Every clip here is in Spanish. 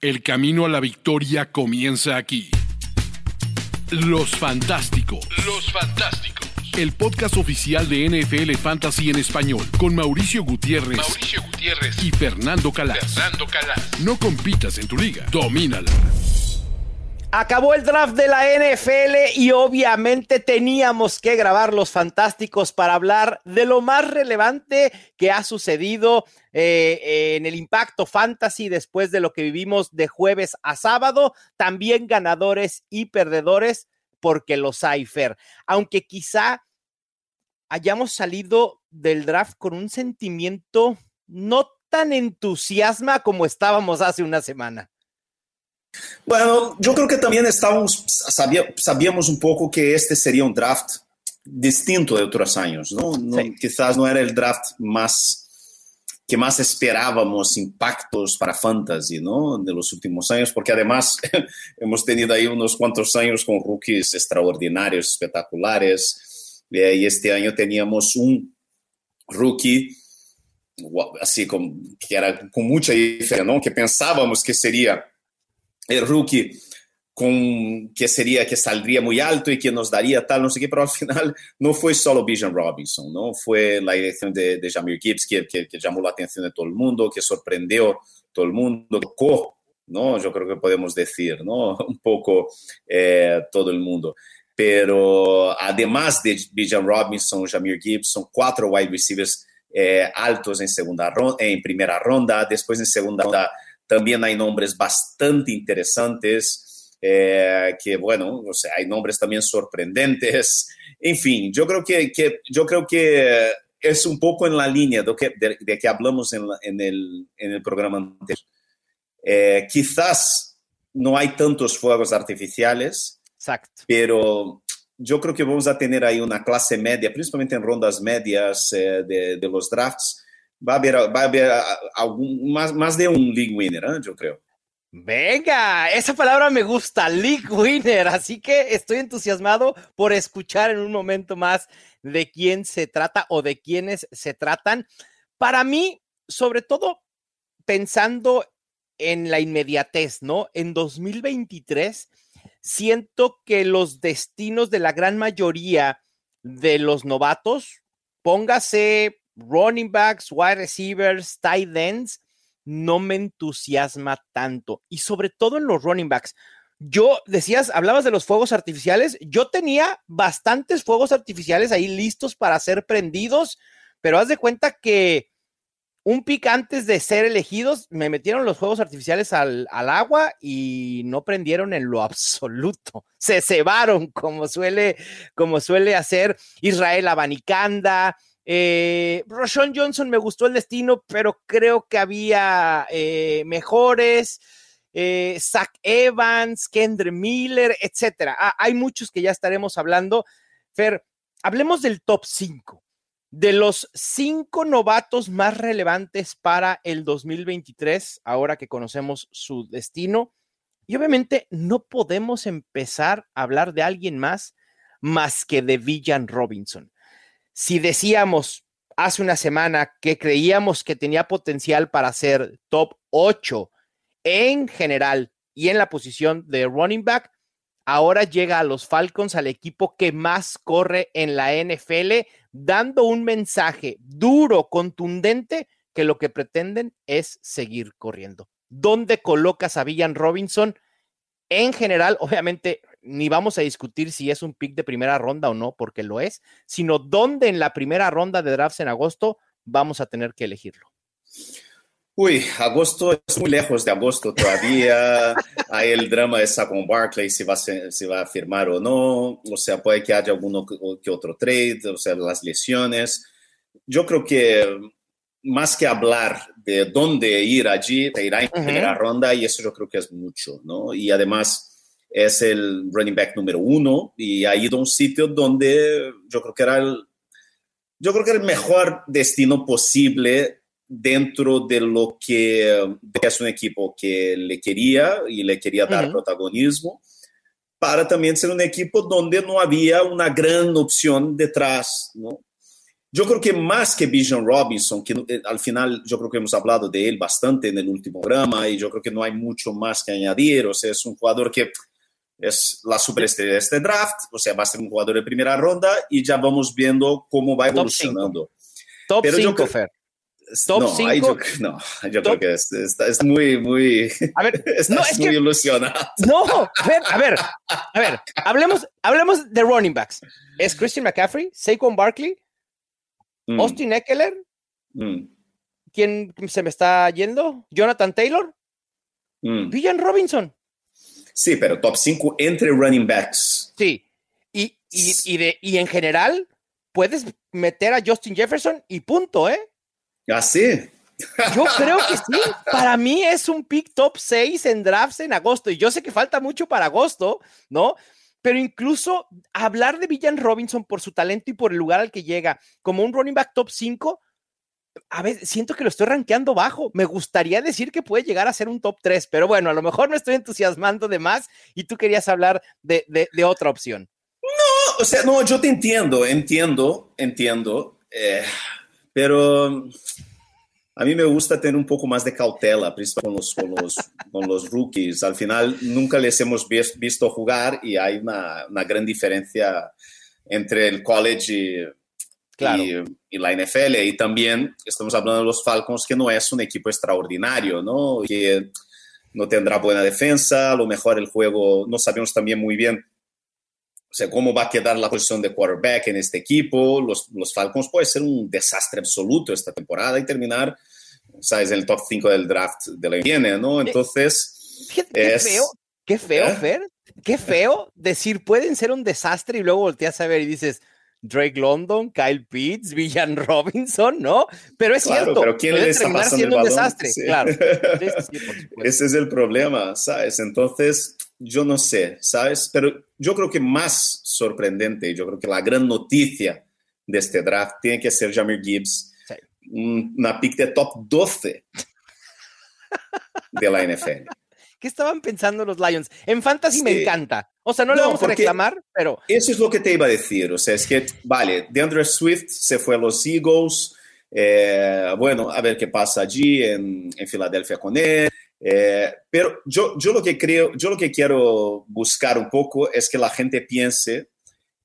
El camino a la victoria comienza aquí. Los Fantásticos. Los Fantásticos. El podcast oficial de NFL Fantasy en español con Mauricio Gutiérrez, Mauricio Gutiérrez y Fernando Calas. Fernando Calas. No compitas en tu liga, domínala. Acabó el draft de la NFL y obviamente teníamos que grabar los fantásticos para hablar de lo más relevante que ha sucedido eh, en el impacto fantasy después de lo que vivimos de jueves a sábado. También ganadores y perdedores porque los hay, Fer. Aunque quizá hayamos salido del draft con un sentimiento no tan entusiasma como estábamos hace una semana. Bueno, yo creo que también estábamos, sabíamos un poco que este sería un draft distinto de otros años, ¿no? Quizás no era el draft más que más esperábamos impactos para fantasy, ¿no? De los últimos años, porque además hemos tenido ahí unos cuantos años con rookies extraordinarios, espectaculares, eh, y este año teníamos un rookie así como que era con mucha diferencia, ¿no? Que pensábamos que sería el rookie con, que sería que saldría muy alto y que nos daría tal, no sé qué, pero al final no fue solo Bijan Robinson, ¿no? Fue la elección de, de Jamir Gibbs que, que, que, llamó la atención de todo el mundo, que sorprendió todo el mundo, tocó, ¿no? Yo creo que podemos decir, ¿no? Un poco eh, todo el mundo. Pero además de Bijan Robinson, Jamir Gibbs, son cuatro wide receivers eh, altos en, segunda ronda, en primera ronda, después en segunda ronda también hay nombres bastante interesantes, eh, que bueno, o sea, hay nombres también sorprendentes. En fin, yo creo que, que yo creo que es un poco en la línea de que, de, que hablamos en, en, el, en, el, programa anterior. Eh, quizás no hay tantos fuegos artificiales, Exacto. pero yo creo que vamos a tener ahí una clase media, principalmente en rondas medias eh, de, de, los drafts, va a haber, va a haber algún, más, más de un league winner, ¿eh? yo creo. Venga, esa palabra me gusta, league winner, así que estoy entusiasmado por escuchar en un momento más de quién se trata o de quiénes se tratan. Para mí, sobre todo pensando en la inmediatez, ¿no? En 2023, siento que los destinos de la gran mayoría de los novatos, póngase running backs, wide receivers, tight ends, no me entusiasma tanto. Y sobre todo en los running backs. Yo decías, hablabas de los fuegos artificiales. Yo tenía bastantes fuegos artificiales ahí listos para ser prendidos, pero haz de cuenta que un pic antes de ser elegidos, me metieron los fuegos artificiales al, al, agua y no prendieron en lo absoluto. Se cebaron, como suele, como suele hacer Israel Abanicanda, eh, Roshon Johnson me gustó el destino, pero creo que había eh, mejores. Eh, Zach Evans, Kendra Miller, etcétera. Ah, hay muchos que ya estaremos hablando. Fer, hablemos del top 5, de los cinco novatos más relevantes para el 2023, ahora que conocemos su destino. Y obviamente no podemos empezar a hablar de alguien más más que de Villan Robinson si decíamos hace una semana que creíamos que tenía potencial para ser top 8 en general y en la posición de running back, ahora llega a los Falcons, al equipo que más corre en la NFL, dando un mensaje duro, contundente, que lo que pretenden es seguir corriendo. ¿Dónde colocas a Villan Robinson? En general, obviamente, ni vamos a discutir si es un pick de primera ronda o no, porque lo es, sino dónde en la primera ronda de drafts en agosto vamos a tener que elegirlo. Uy, agosto es muy lejos de agosto todavía. Hay el drama de Saquon Barkley, si va, a si va a firmar o no. O sea, puede que haya alguno que otro trade, o sea, las lesiones. Yo creo que más que hablar de dónde ir allí, te irá en primera ronda y eso yo creo que es mucho, ¿no? Y además es el running back número uno y ha ido a un sitio donde yo creo que era el, yo creo que el mejor destino posible dentro de lo que es un equipo que le quería y le quería dar uh -huh. protagonismo, para también ser un equipo donde no había una gran opción detrás, ¿no? yo creo que más que Bijan Robinson, que eh, al final yo creo que hemos hablado de él bastante en el último programa y yo creo que no hay mucho más que añadir, o sea, es un jugador que es la superestrella de este draft, o sea, va a ser un jugador de primera ronda y ya vamos viendo cómo va evolucionando. Top 5, Fer. Top no, 5. no, yo creo que es, es, muy, muy. A ver, no, es muy ilusionado. No, a ver, a ver, a ver, hablemos, hablemos de running backs. ¿Es Christian McCaffrey, Saquon Barkley, mm. Austin Eckler? Mm. ¿Quién se me está yendo? ¿Jonathan Taylor? Mm. Villan Robinson. Sí, pero top 5 entre running backs. Sí. Y, y, y, de, y en general, puedes meter a Justin Jefferson y punto, ¿eh? Así. ¿Ah, yo creo que sí. Para mí es un pick top 6 en drafts en agosto. Y yo sé que falta mucho para agosto, ¿no? Pero incluso hablar de Villan Robinson por su talento y por el lugar al que llega como un running back top 5, a veces siento que lo estoy rankeando bajo. Me gustaría decir que puede llegar a ser un top 3, pero bueno, a lo mejor me estoy entusiasmando de más y tú querías hablar de, de, otra opción. No, o sea, no, yo te entiendo, entiendo, entiendo. Eh, pero a mí me gusta tener un poco más de cautela, principalmente con los, con los, rookies. Al final nunca les hemos visto jugar y hay una, una gran diferencia entre el college y, y, la NFL. Y también estamos hablando de los Falcons, que no es un equipo extraordinario, ¿no? Que no tendrá buena defensa, a lo mejor el juego, no sabemos también muy bien o sea, cómo va a quedar la posición de quarterback en este equipo. Los, los Falcons puede ser un desastre absoluto esta temporada y terminar, sabes, en el top 5 del draft de la viene, ¿no? Entonces, qué, qué feo, qué feo, ¿Eh? Fer, qué feo decir pueden ser un desastre y luego volteas a ver y dices, Drake London, Kyle Pitts, Villan Robinson, ¿no? Pero es cierto, pero ¿quién le está pasando siendo el un desastre, claro. Ese es el problema, ¿sabes? Entonces, yo no sé, ¿sabes? Pero yo creo que más sorprendente, yo creo que la gran noticia de este draft tiene que ser Jamir Gibbs, una pick de top 12 de la NFL. ¿Qué estaban pensando los Lions? En Fantasy me encanta. O sea, no, le vamos a reclamar, pero... Eso es lo que te iba a decir. O sea, es que, vale, DeAndre Swift se fue a los Eagles. Eh, bueno, a ver qué pasa allí en, en Filadelfia con él. Eh, pero yo, yo lo que creo, yo lo que quiero buscar un poco es que la gente piense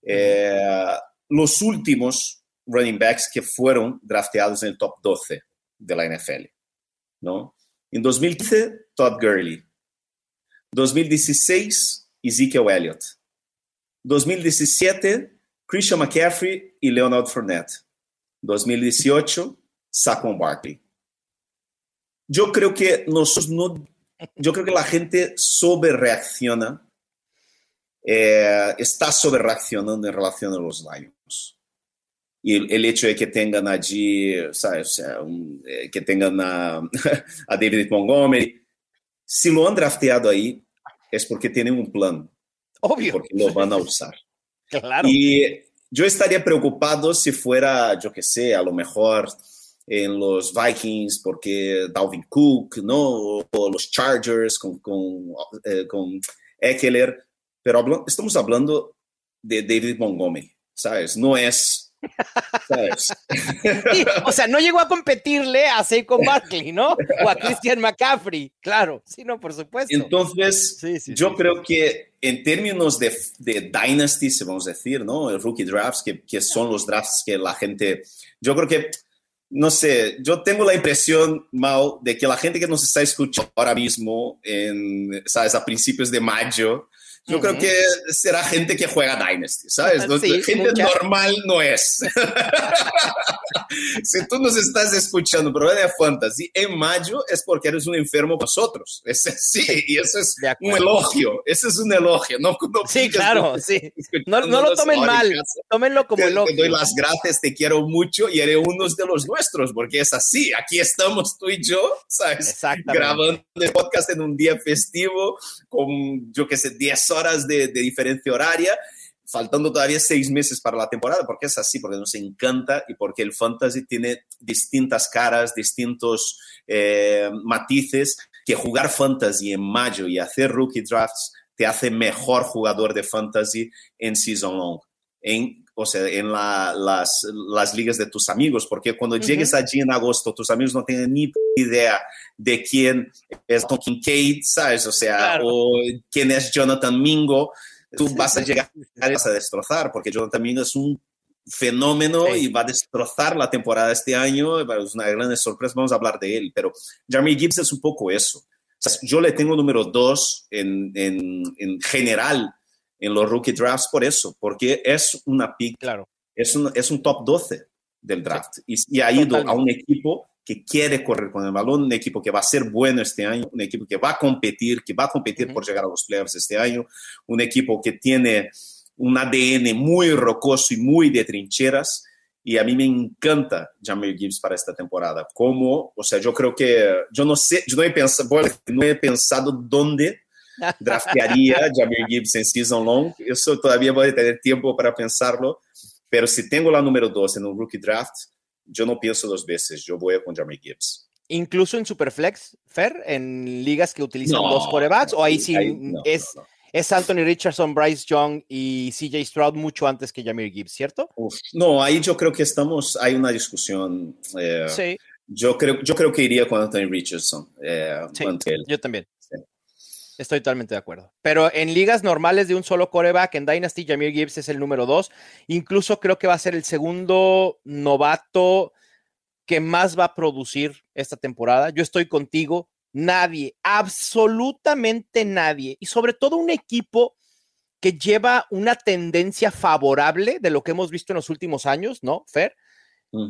eh, los últimos running backs que fueron drafteados en el top 12 de la NFL, ¿no? En 2015, Todd Gurley. 2016, Ezekiel Elliott. 2017, Christian McCaffrey y Leonard Fournette. 2018, Saquon Barkley yo creo que nosotros no, yo creo que la gente sobre reacciona, eh, está sobre reaccionando en relación a los Lions. Y el, hecho de que tengan allí, ¿sabes? Eh, que tengan a, a, David Montgomery, si lo han drafteado ahí, es porque tienen un plan. Obvio. Porque lo van a usar. claro. Y yo estaría preocupado si fuera, yo qué sé, a lo mejor en los Vikings porque Dalvin Cook, ¿no? O los Chargers con, con, eh, con Eckler, pero estamos hablando de David Montgomery, ¿sabes? No es... ¿sabes? Sí, o sea, no llegó a competirle a Saquon Barkley, ¿no? O a Christian McCaffrey, claro, sí, no, por supuesto. Entonces, sí, sí, yo creo que en términos de, de Dynasty, se vamos a decir, ¿no? El rookie drafts, que, que son los drafts que la gente, yo creo que no sé, yo tengo la impresión, Mau, de que la gente que nos está escuchando ahora mismo, en, ¿sabes? A principios de mayo, yo creo que será gente que juega Dynasty, ¿sabes? gente normal no es. si tú nos estás escuchando pero de Fantasy en mayo es porque eres un enfermo con nosotros. Es sí, y eso es un elogio. Ese es un elogio. No, sí, claro, sí. No, lo tomen mal, tómenlo como elogio. Te doy las gracias, te quiero mucho y eres uno de los nuestros, porque es así. Aquí estamos tú y yo, ¿sabes? Grabando el podcast en un día festivo con, yo qué sé, 10 horas de, diferencia horaria, faltando todavía seis meses para la temporada, porque es así, porque nos encanta y porque el fantasy tiene distintas caras, distintos eh, matices, que jugar fantasy en mayo y hacer rookie drafts te hace mejor jugador de fantasy en season long. En o sea, en las, las, ligas de tus amigos, porque cuando llegues allí en agosto, tus amigos no tienen ni idea de quién es Tom Kincaid, ¿sabes? O sea, o quién es Jonathan Mingo. Tú vas a llegar a destrozar, porque Jonathan Mingo es un fenómeno y va a destrozar la temporada este año. Es una gran sorpresa, vamos a hablar de él. Pero Jeremy Gibbs es un poco eso. yo le tengo número dos en, en, en general en los rookie drafts por eso, porque es una pick, claro. es, un, es un top 12 del draft y, ha ido a un equipo que quiere correr con el balón, un equipo que va a ser bueno este año, un equipo que va a competir, que va a competir por llegar a los playoffs este año, un equipo que tiene un ADN muy rocoso y muy de trincheras. Y a mí me encanta Jamir Gibbs para esta temporada. Como, o sea, yo creo que, yo no sé, yo no he pensado, no he pensado dónde draftearía Jamir Gibbs en season long. Eso todavía voy a tener tiempo para pensarlo, pero si tengo la número dos en un rookie draft, yo no pienso dos veces, yo voy con Jamir Gibbs. Incluso en Superflex, Fer, en ligas que utilizan dos corebacks, o ahí sí es, es Anthony Richardson, Bryce Young y CJ Stroud mucho antes que Jamir Gibbs, ¿cierto? no, ahí yo creo que estamos, hay una discusión. Eh, sí. Yo creo, yo creo que iría con Anthony Richardson. Eh, sí, yo también. Estoy totalmente de acuerdo. Pero en ligas normales de un solo coreback, en Dynasty, Jamir Gibbs es el número dos. Incluso creo que va a ser el segundo novato que más va a producir esta temporada. Yo estoy contigo. Nadie, absolutamente nadie. Y sobre todo un equipo que lleva una tendencia favorable de lo que hemos visto en los últimos años, ¿no, Fer?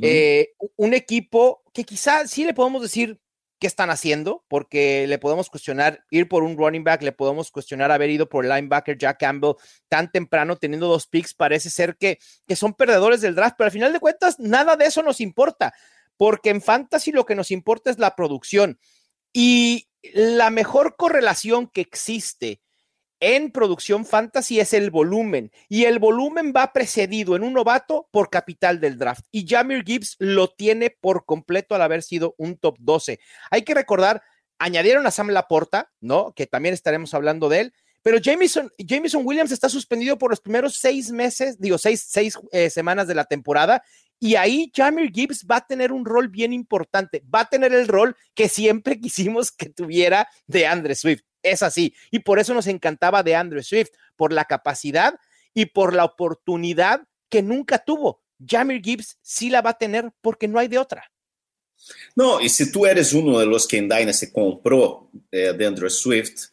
Eh, un equipo que quizá sí le podemos decir qué están haciendo, porque le podemos cuestionar ir por un running back, le podemos cuestionar haber ido por el linebacker Jack Campbell tan temprano, teniendo dos picks, parece ser que, que son perdedores del draft, pero al final de cuentas nada de eso nos importa, porque en fantasy lo que nos importa es la producción. Y la mejor correlación que existe en producción fantasy es el volumen y el volumen va precedido en un novato por capital del draft y Jamir Gibbs lo tiene por completo al haber sido un top 12. Hay que recordar, añadieron a Sam Laporta, ¿no? Que también estaremos hablando de él, pero Jameson, Jameson Williams está suspendido por los primeros seis meses, digo, seis, seis eh, semanas de la temporada y ahí Jamir Gibbs va a tener un rol bien importante, va a tener el rol que siempre quisimos que tuviera de Andre Swift es así. Y por eso nos encantaba de Andrew Swift, por la capacidad y por la oportunidad que nunca tuvo. Jamir Gibbs sí la va a tener porque no hay de otra. No, y si tú eres uno de los que en Dynasty compró eh, de Andrew Swift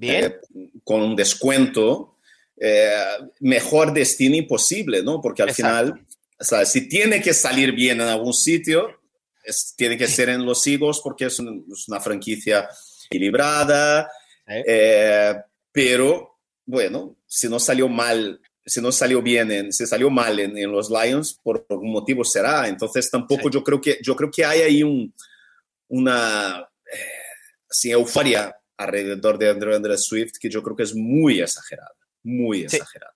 eh, con un descuento, eh, mejor destino imposible, ¿no? Porque al final, o sea, si tiene que salir bien en algún sitio, tiene que ser en los Eagles porque es una franquicia equilibrada, eh, pero bueno, si no salió mal, si no salió bien, en, si salió mal en, los Lions, por algún motivo será. Entonces tampoco yo creo que yo creo que hay ahí un, una eh, euforia alrededor de Andrew, Andrew Swift que yo creo que es muy exagerada, muy exagerada.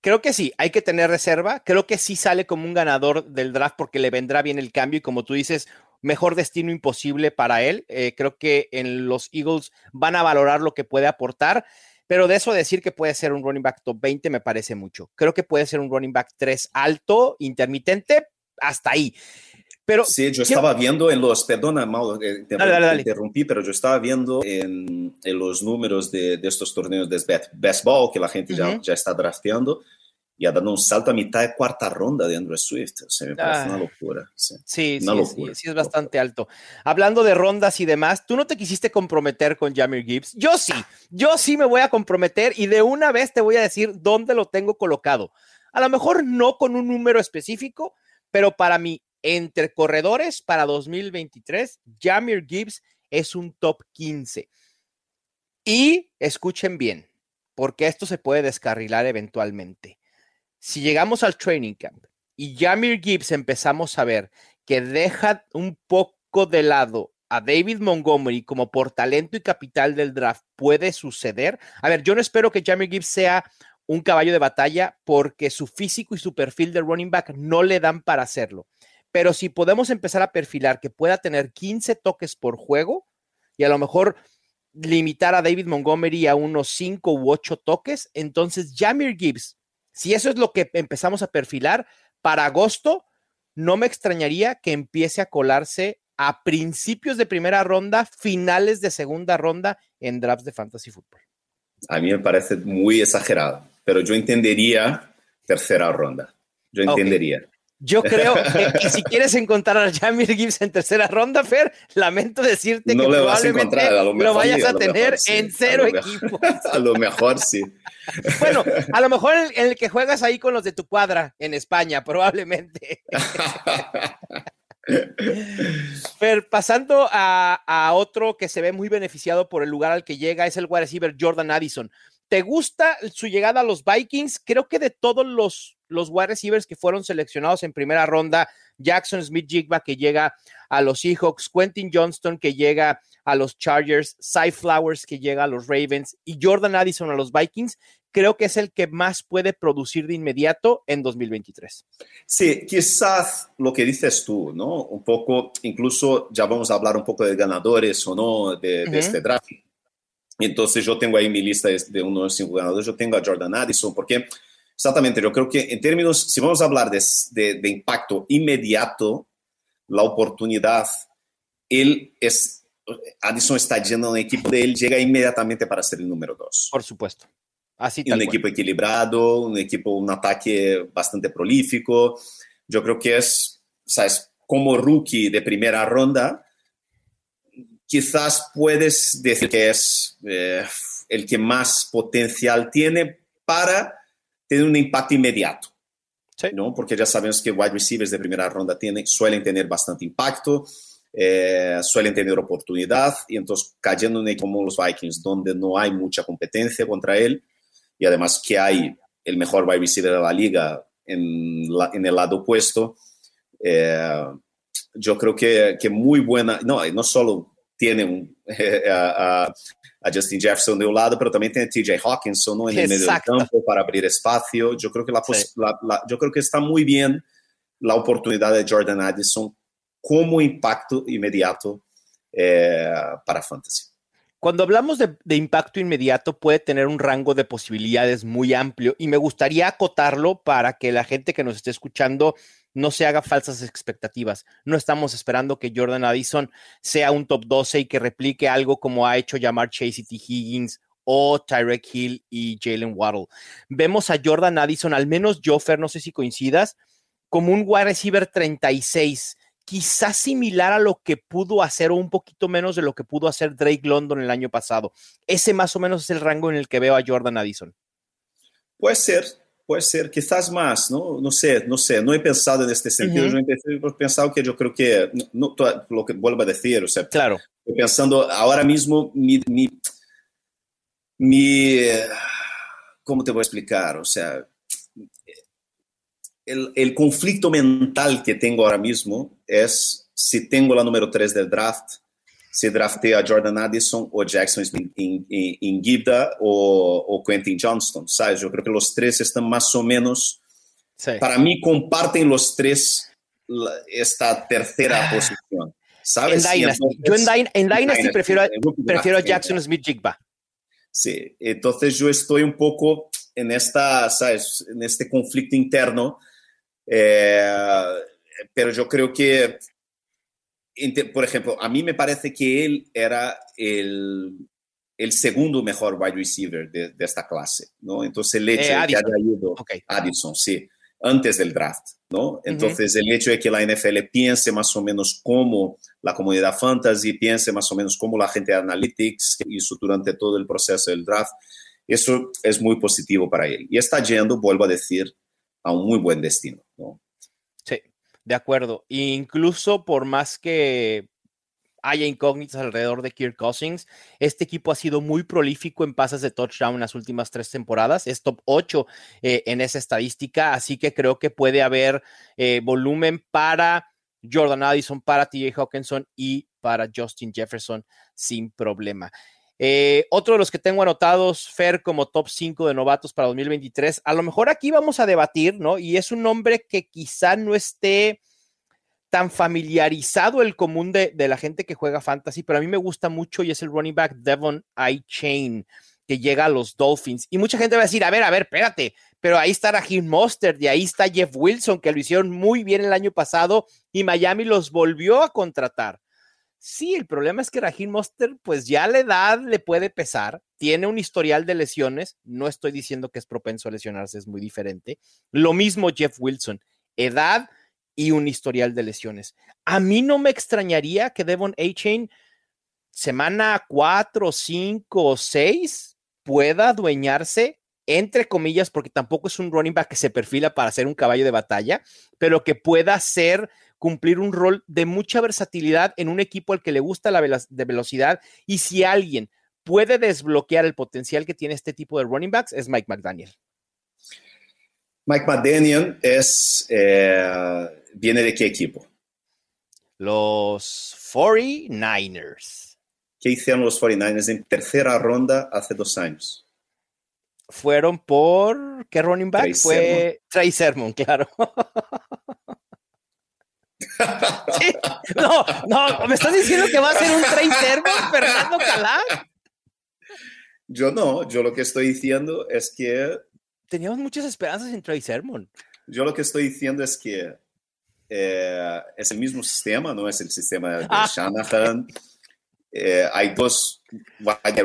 Creo que sí, hay que tener reserva. Creo que sí sale como un ganador del draft porque le vendrá bien el cambio y como tú dices, mejor destino imposible para él. Eh, creo que en los Eagles van a valorar lo que puede aportar, pero de eso decir que puede ser un running back top 20 me parece mucho. Creo que puede ser un running back 3 alto, intermitente, hasta ahí. Pero sí, yo estaba viendo en los, perdona, Mauro, eh, te, interrumpí, pero yo estaba viendo en, los números de, estos torneos de best, ball que la gente ya, ya está drafteando y ha dado un salto a mitad de cuarta ronda de Andrew Swift. O sea, me parece una locura. Sí, sí, sí, es bastante alto. Hablando de rondas y demás, tú no te quisiste comprometer con Jamir Gibbs. Yo sí, yo sí me voy a comprometer y de una vez te voy a decir dónde lo tengo colocado. A lo mejor no con un número específico, pero para mí, entre corredores para 2023, Jamir Gibbs es un top 15. Y escuchen bien, porque esto se puede descarrilar eventualmente si llegamos al training camp y Jamir Gibbs empezamos a ver que deja un poco de lado a David Montgomery como por talento y capital del draft, puede suceder. A ver, yo no espero que Jamir Gibbs sea un caballo de batalla porque su físico y su perfil de running back no le dan para hacerlo. Pero si podemos empezar a perfilar que pueda tener 15 toques por juego y a lo mejor limitar a David Montgomery a unos 5 u 8 toques, entonces Jamir Gibbs Si eso es lo que empezamos a perfilar, para agosto no me extrañaría que empiece a colarse a principios de primera ronda, finales de segunda ronda en drafts de fantasy football. A mí me parece muy exagerado, pero yo entendería tercera ronda. Yo entendería. Yo creo que, si quieres encontrar a Jamir Gibbs en tercera ronda, Fer, lamento decirte que probablemente lo, vayas a, tener en cero equipos. A lo mejor sí. Bueno, a lo mejor en el que juegas ahí con los de tu cuadra en España, probablemente. Fer, pasando a, otro que se ve muy beneficiado por el lugar al que llega, es el wide receiver Jordan Addison. ¿Te gusta su llegada a los Vikings? Creo que de todos los, los wide receivers que fueron seleccionados en primera ronda, Jackson Smith Jigba que llega a los Seahawks, Quentin Johnston que llega a los Chargers, Cy Flowers que llega a los Ravens y Jordan Addison a los Vikings, creo que es el que más puede producir de inmediato en 2023. Sí, quizás lo que dices tú, ¿no? Un poco, incluso ya vamos a hablar un poco de ganadores o no de, este draft. Entonces yo tengo ahí mi lista de unos cinco ganadores, yo tengo a Jordan Addison, porque exactamente, yo creo que en términos, si vamos a hablar de, de, impacto inmediato, la oportunidad, él es, Addison está lleno un equipo de él, llega inmediatamente para ser el número dos. Por supuesto. Así un equipo equilibrado, un equipo, un ataque bastante prolífico. Yo creo que es, ¿sabes? Como rookie de primera ronda, quizás puedes decir que es eh, el que más potencial tiene para tener un impacto inmediato. ¿no? Porque ya sabemos que wide receivers de primera ronda tienen, suelen tener bastante impacto, eh, suelen tener oportunidad, y entonces cayendo en como los Vikings, donde no hay mucha competencia contra él, y además que hay el mejor wide receiver de la liga en, en el lado opuesto, eh, yo creo que, que, muy buena, no, no solo tiene un, a, a, Justin Jefferson de un lado, pero también tiene TJ Hawkinson ¿no? en el medio del campo para abrir espacio. Yo creo, que la, la, yo creo que está muy bien la oportunidad de Jordan Addison como impacto inmediato eh, para Fantasy. Cuando hablamos de, impacto inmediato, puede tener un rango de posibilidades muy amplio y me gustaría acotarlo para que la gente que nos esté escuchando no se haga falsas expectativas. No estamos esperando que Jordan Addison sea un top 12 y que replique algo como ha hecho llamar Chase T. Higgins o Tyrek Hill y Jalen Waddle. Vemos a Jordan Addison, al menos Joffer, no sé si coincidas, como un wide receiver 36 quizás similar a lo que pudo hacer o un poquito menos de lo que pudo hacer Drake London el año pasado. Ese más o menos es el rango en el que veo a Jordan Addison. Puede ser, puede ser, quizás más, ¿no? No sé, no sé, no he pensado en este sentido, yo he pensado que yo creo que, no, lo que vuelvo a decir, o sea, claro. estoy pensando ahora mismo mi, mi, mi, ¿cómo te voy a explicar? O sea, el, conflicto mental que tengo ahora mismo es si tengo la número 3 del draft, si drafté a Jordan Addison o Jackson Smith en, o, o, Quentin Johnston, ¿sabes? Yo creo que los tres están más o menos, para mí comparten los tres esta tercera ah. posición. ¿Sabes? En Dynasty. yo en, Dynasty, prefiero, prefiero a Jackson Smith Jigba. Sí, entonces yo estoy un poco en esta, ¿sabes? En este conflicto interno eh, pero yo creo que, por ejemplo, a mí me parece que él era el, el segundo mejor wide receiver de, esta clase, ¿no? Entonces el hecho de que haya ido Addison, sí, antes del draft, ¿no? Entonces el hecho de que la NFL piense más o menos como la comunidad fantasy, piense más o menos como la gente de analytics que hizo durante todo el proceso del draft, eso es muy positivo para él. Y está yendo, vuelvo a decir, a un muy buen destino. De acuerdo. incluso por más que haya incógnitas alrededor de Kirk Cousins, este equipo ha sido muy prolífico en pases de touchdown en las últimas tres temporadas. Es top 8 eh, en esa estadística, así que creo que puede haber eh, volumen para Jordan Addison, para TJ Hawkinson y para Justin Jefferson sin problema. Eh, otro de los que tengo anotados, Fer, como top 5 de novatos para 2023. A lo mejor aquí vamos a debatir, ¿no? Y es un nombre que quizá no esté tan familiarizado el común de, la gente que juega fantasy, pero a mí me gusta mucho y es el running back Devon I. Chain, que llega a los Dolphins. Y mucha gente va a decir, a ver, a ver, espérate, pero ahí está Raheem Mostert y ahí está Jeff Wilson, que lo hicieron muy bien el año pasado y Miami los volvió a contratar. Sí, el problema es que Raheem Mostert, pues ya la edad le puede pesar, tiene un historial de lesiones, no estoy diciendo que es propenso a lesionarse, es muy diferente. Lo mismo Jeff Wilson, edad y un historial de lesiones. A mí no me extrañaría que Devon A-Chain semana 4, 5 o 6 pueda adueñarse, entre comillas, porque tampoco es un running back que se perfila para ser un caballo de batalla, pero que pueda ser cumplir un rol de mucha versatilidad en un equipo al que le gusta la de velocidad y si alguien puede desbloquear el potencial que tiene este tipo de running backs es Mike McDaniel. Mike McDaniel es, eh, viene de qué equipo? Los 49ers. ¿Qué hicieron los 49ers en tercera ronda hace dos años? Fueron por, ¿qué running back? Fue Trey Sermon, claro. No, no, ¿me estás diciendo que va a ser un Trey Sermon, Fernando Calá? Yo no, yo lo que estoy diciendo es que... Teníamos muchas esperanzas en Trey Sermon. Yo lo que estoy diciendo es que eh, es el mismo sistema, no es el sistema de ah. Shanahan. Eh, hay dos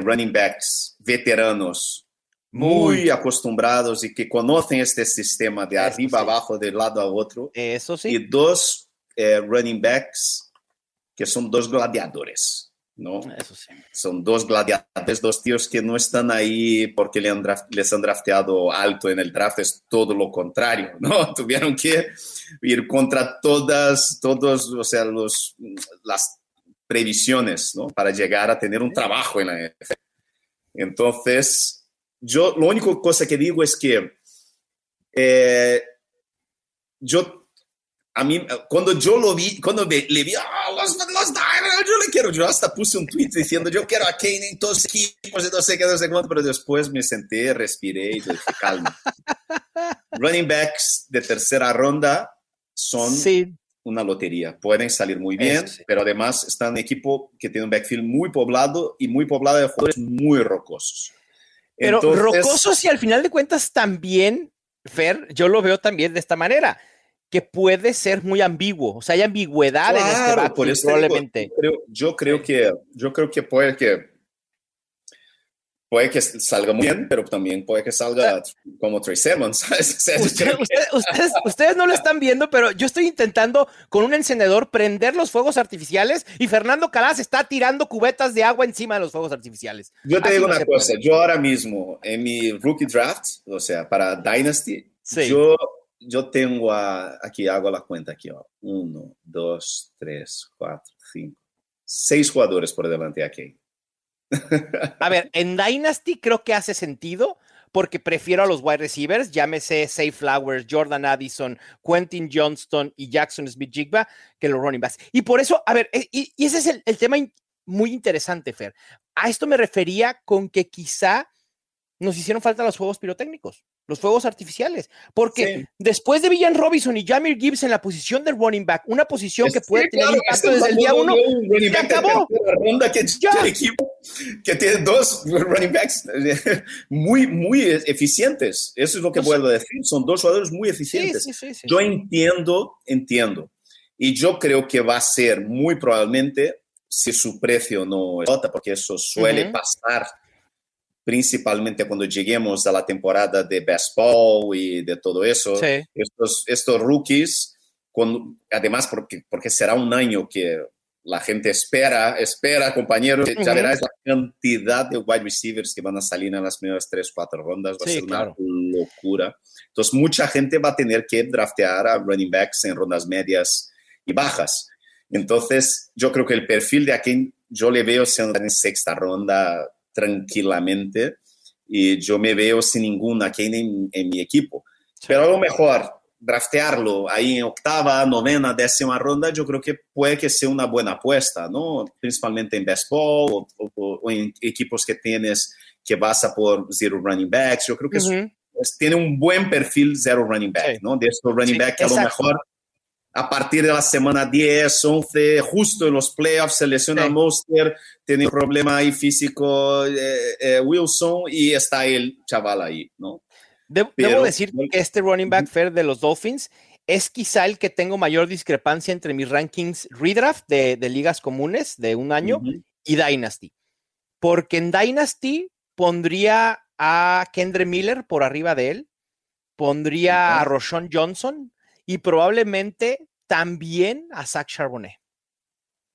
running backs veteranos muy, acostumbrados y que conocen este sistema de arriba abajo, de lado a otro. Eso sí. Y dos eh, running backs que son dos gladiadores, ¿no? Eso sí. Son dos gladiadores, dos tíos que no están ahí porque les han, les han drafteado alto en el draft, es todo lo contrario, ¿no? Tuvieron que ir contra todas, todos, o sea, los, las previsiones, ¿no? Para llegar a tener un trabajo en la NFL. Entonces, yo, lo único cosa que digo es que eh, yo a mí, cuando yo lo vi, cuando le vi, oh, los, los Diners, yo le quiero, yo hasta puse un tweet diciendo, yo quiero a Kane en todos los equipos, no sé qué, no sé cuánto, pero después me senté, respiré y dije, calma. Running backs de tercera ronda son una lotería, pueden salir muy bien, pero además están en equipo que tiene un backfield muy poblado y muy poblado de jugadores muy rocosos. Pero rocosos y al final de cuentas también, Fer, yo lo veo también de esta manera que puede ser muy ambiguo, o sea, hay ambigüedad en este backfield, probablemente. yo creo que yo creo que puede que puede que salga muy bien, pero también puede que salga como Trey Simmons. ustedes, no lo están viendo, pero yo estoy intentando con un encendedor prender los fuegos artificiales y Fernando Calas está tirando cubetas de agua encima de los fuegos artificiales. Yo te digo una cosa, yo ahora mismo en mi rookie draft, o sea, para Dynasty, yo yo tengo aquí, hago la cuenta aquí, uno, dos, tres, cuatro, cinco, seis jugadores por delante aquí. A ver, en Dynasty creo que hace sentido porque prefiero a los wide receivers, llámese Safe Flowers, Jordan Addison, Quentin Johnston y Jackson Smith Jigba, que los running backs. Y por eso, a ver, e, y, ese es el tema muy interesante, Fer. A esto me refería con que quizá nos hicieron falta los juegos pirotécnicos los fuegos artificiales. Porque después de Villan Robinson y Jamir Gibbs en la posición del running back, una posición que puede tener impacto desde el día uno, se acabó. Ronda que, equipo que tiene dos running backs muy, muy eficientes. Eso es lo que puedo decir. Son dos jugadores muy eficientes. yo entiendo, entiendo. Y yo creo que va a ser muy probablemente, si su precio no es porque eso suele pasar principalmente cuando lleguemos a la temporada de baseball y de todo eso, estos, estos rookies, además porque, porque será un año que la gente espera, espera, compañeros, ya verás la cantidad de wide receivers que van a salir en las primeras tres, cuatro rondas, va a ser una locura. Entonces, mucha gente va a tener que draftear a running backs en rondas medias y bajas. Entonces, yo creo que el perfil de a quien yo le veo siendo en sexta ronda, tranquilamente y yo me veo sin ninguna Kane en, en mi equipo. Pero a lo mejor draftearlo ahí en octava, novena, décima ronda, yo creo que puede que sea una buena apuesta, ¿no? Principalmente en baseball o, en equipos que tienes que basa por zero running backs. Yo creo que tiene un buen perfil zero running back, ¿no? De estos running back que a lo mejor a partir de la semana 10, 11, justo en los playoffs, se lesiona Monster, tiene un problema ahí físico eh, eh, Wilson y está el chaval ahí, ¿no? debo decir que este running back fair de los Dolphins es quizá el que tengo mayor discrepancia entre mis rankings redraft de, ligas comunes de un año y Dynasty. Porque en Dynasty pondría a Kendre Miller por arriba de él, pondría a Roshon Johnson y probablemente también a Zach Charbonnet.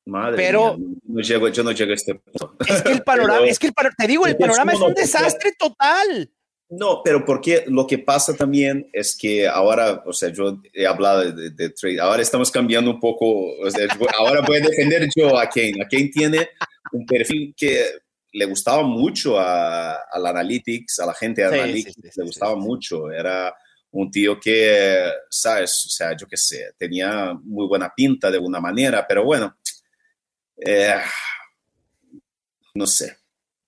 Madre pero no llego, yo no llego a este punto. Es que el panorama, es que el te digo, el panorama es un desastre total. No, pero porque lo que pasa también es que ahora, o sea, yo he hablado de, trade, ahora estamos cambiando un poco, o sea, ahora voy a defender yo a Kane. A Kane tiene un perfil que le gustaba mucho a, al Analytics, a la gente de Analytics, le gustaba mucho. Era un tío que, ¿sabes? O sea, yo qué sé, tenía muy buena pinta de alguna manera, pero bueno, eh, no sé.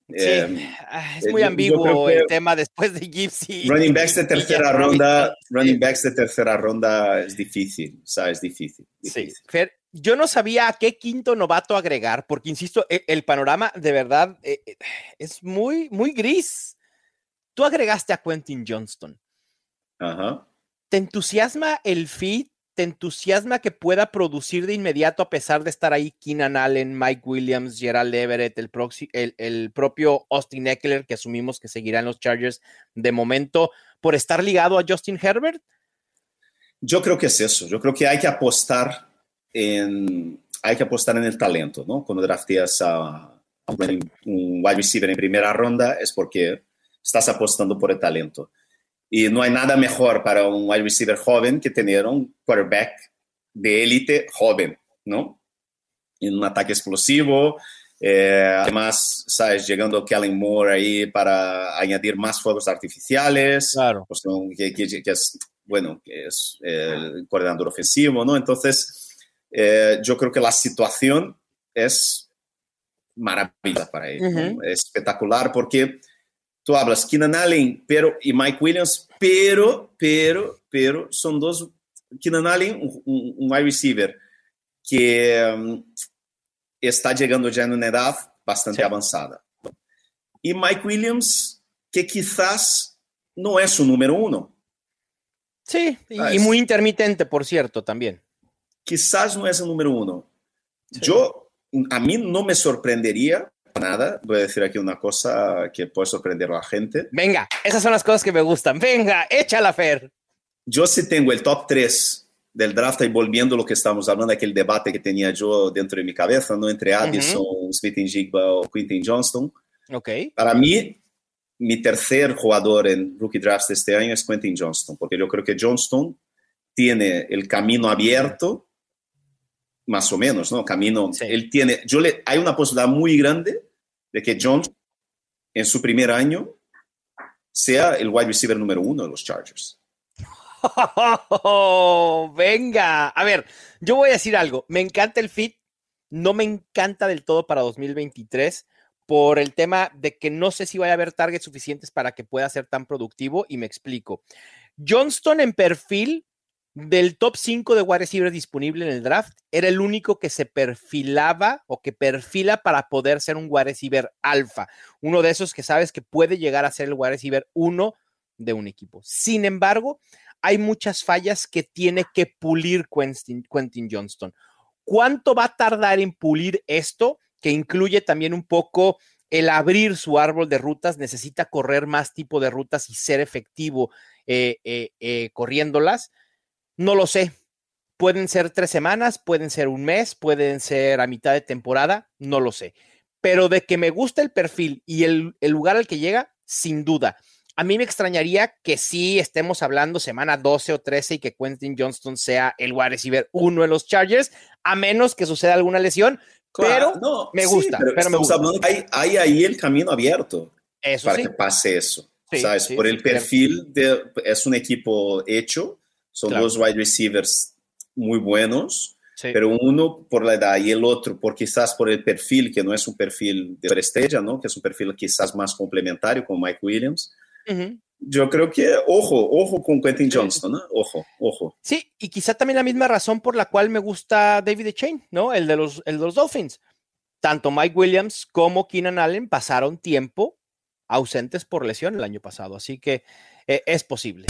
Eh, ah, es muy ambiguo el tema después de Gypsy. Running backs de tercera ronda, running backs de tercera ronda es difícil, ¿sabes? Difícil. difícil. Sí, Fer, yo no sabía a qué quinto novato agregar, porque insisto, e, el, panorama de verdad eh, eh, es muy, muy gris. Tú agregaste a Quentin Johnston. Ajá. ¿Te entusiasma el feed? ¿Te entusiasma que pueda producir de inmediato a pesar de estar ahí Keenan Allen, Mike Williams, Gerald Everett, el, el, propio Austin Eckler, que asumimos que seguirá en los Chargers de momento, por estar ligado a Justin Herbert? Yo creo que es eso. Yo creo que hay que apostar en, hay que apostar en el talento, ¿no? Cuando drafteas a, un, wide receiver en primera ronda es porque estás apostando por el talento. Y no hay nada mejor para un wide receiver joven que tener un quarterback de élite joven, ¿no? En un ataque explosivo, eh, además, ¿sabes? Llegando Kellen Moore ahí para añadir más fuegos artificiales, claro. Pues, que, que, es, bueno, que es el coordinador ofensivo, ¿no? Entonces, eh, yo creo que la situación es maravillosa para él. espectacular porque tú hablas Keenan Allen pero, y Mike Williams, pero, pero, pero son dos, Keenan Allen, un, wide receiver que um, está llegando ya en una edad bastante avanzada. Y Mike Williams, que quizás no es su número uno. Sí, y muy intermitente, por cierto, también quizás no es el número uno. Yo, a mí no me sorprendería nada. Voy a decir aquí una cosa que puede sorprender a la gente. Venga, esas son las cosas que me gustan. Venga, échala, Fer. Yo sí tengo el top 3 del draft y volviendo a lo que estamos hablando, aquel debate que tenía yo dentro de mi cabeza, ¿no? Entre Addison, Smith Jigba o Quintin Johnston. Ok. Para mí, mi tercer jugador en rookie draft de este año es Quentin Johnston, porque yo creo que Johnston tiene el camino abierto más o menos, ¿no? Camino, él tiene, yo le, hay una posibilidad muy grande de que John en su primer año sea el wide receiver número uno de los Chargers. venga, a ver, yo voy a decir algo, me encanta el fit, no me encanta del todo para 2023 por el tema de que no sé si vaya a haber targets suficientes para que pueda ser tan productivo y me explico. Johnston en perfil del top 5 de wide receivers disponible en el draft, era el único que se perfilaba o que perfila para poder ser un wide receiver alfa. Uno de esos que sabes que puede llegar a ser el wide receiver 1 de un equipo. Sin embargo, hay muchas fallas que tiene que pulir Quentin, Johnston. ¿Cuánto va a tardar en pulir esto? Que incluye también un poco el abrir su árbol de rutas, necesita correr más tipo de rutas y ser efectivo eh, eh, eh, corriéndolas no lo sé. Pueden ser tres semanas, pueden ser un mes, pueden ser a mitad de temporada, no lo sé. Pero de que me gusta el perfil y el, lugar al que llega, sin duda. A mí me extrañaría que sí estemos hablando semana 12 o 13 y que Quentin Johnston sea el wide receiver uno de los Chargers, a menos que suceda alguna lesión. pero me gusta. pero, me gusta. hay, ahí el camino abierto para que pase eso. ¿Sabes? Por el perfil de, es un equipo hecho son dos wide receivers muy buenos, pero uno por la edad y el otro por quizás por el perfil, que no es un perfil de estrella, ¿no? que es un perfil quizás más complementario con Mike Williams. Yo creo que, ojo, ojo con Quentin Johnston, ¿no? Ojo, ojo. Sí, y quizá también la misma razón por la cual me gusta David Chain, ¿no? El de, los, el de los Dolphins. Tanto Mike Williams como Keenan Allen pasaron tiempo ausentes por lesión el año pasado. Así que eh, es posible.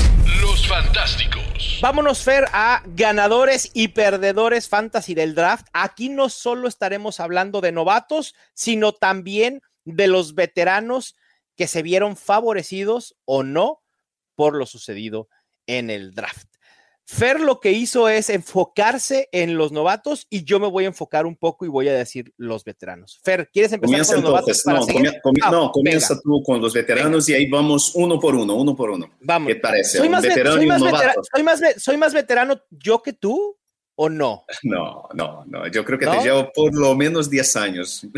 Fantásticos. Vámonos, Fer, a ganadores y perdedores fantasy del draft. Aquí no solo estaremos hablando de novatos, sino también de los veteranos que se vieron favorecidos o no por lo sucedido en el draft. Fer lo que hizo es enfocarse en los novatos y yo me voy a enfocar un poco y voy a decir los veteranos. Fer, ¿quieres empezar con los novatos? no, no, comienza tú con los veteranos y ahí vamos uno por uno, uno por uno. Vamos. ¿Qué parece? Soy, más, veterano soy, más, veterano yo que tú o no? No, no, no. Yo creo que te llevo por lo menos 10 años.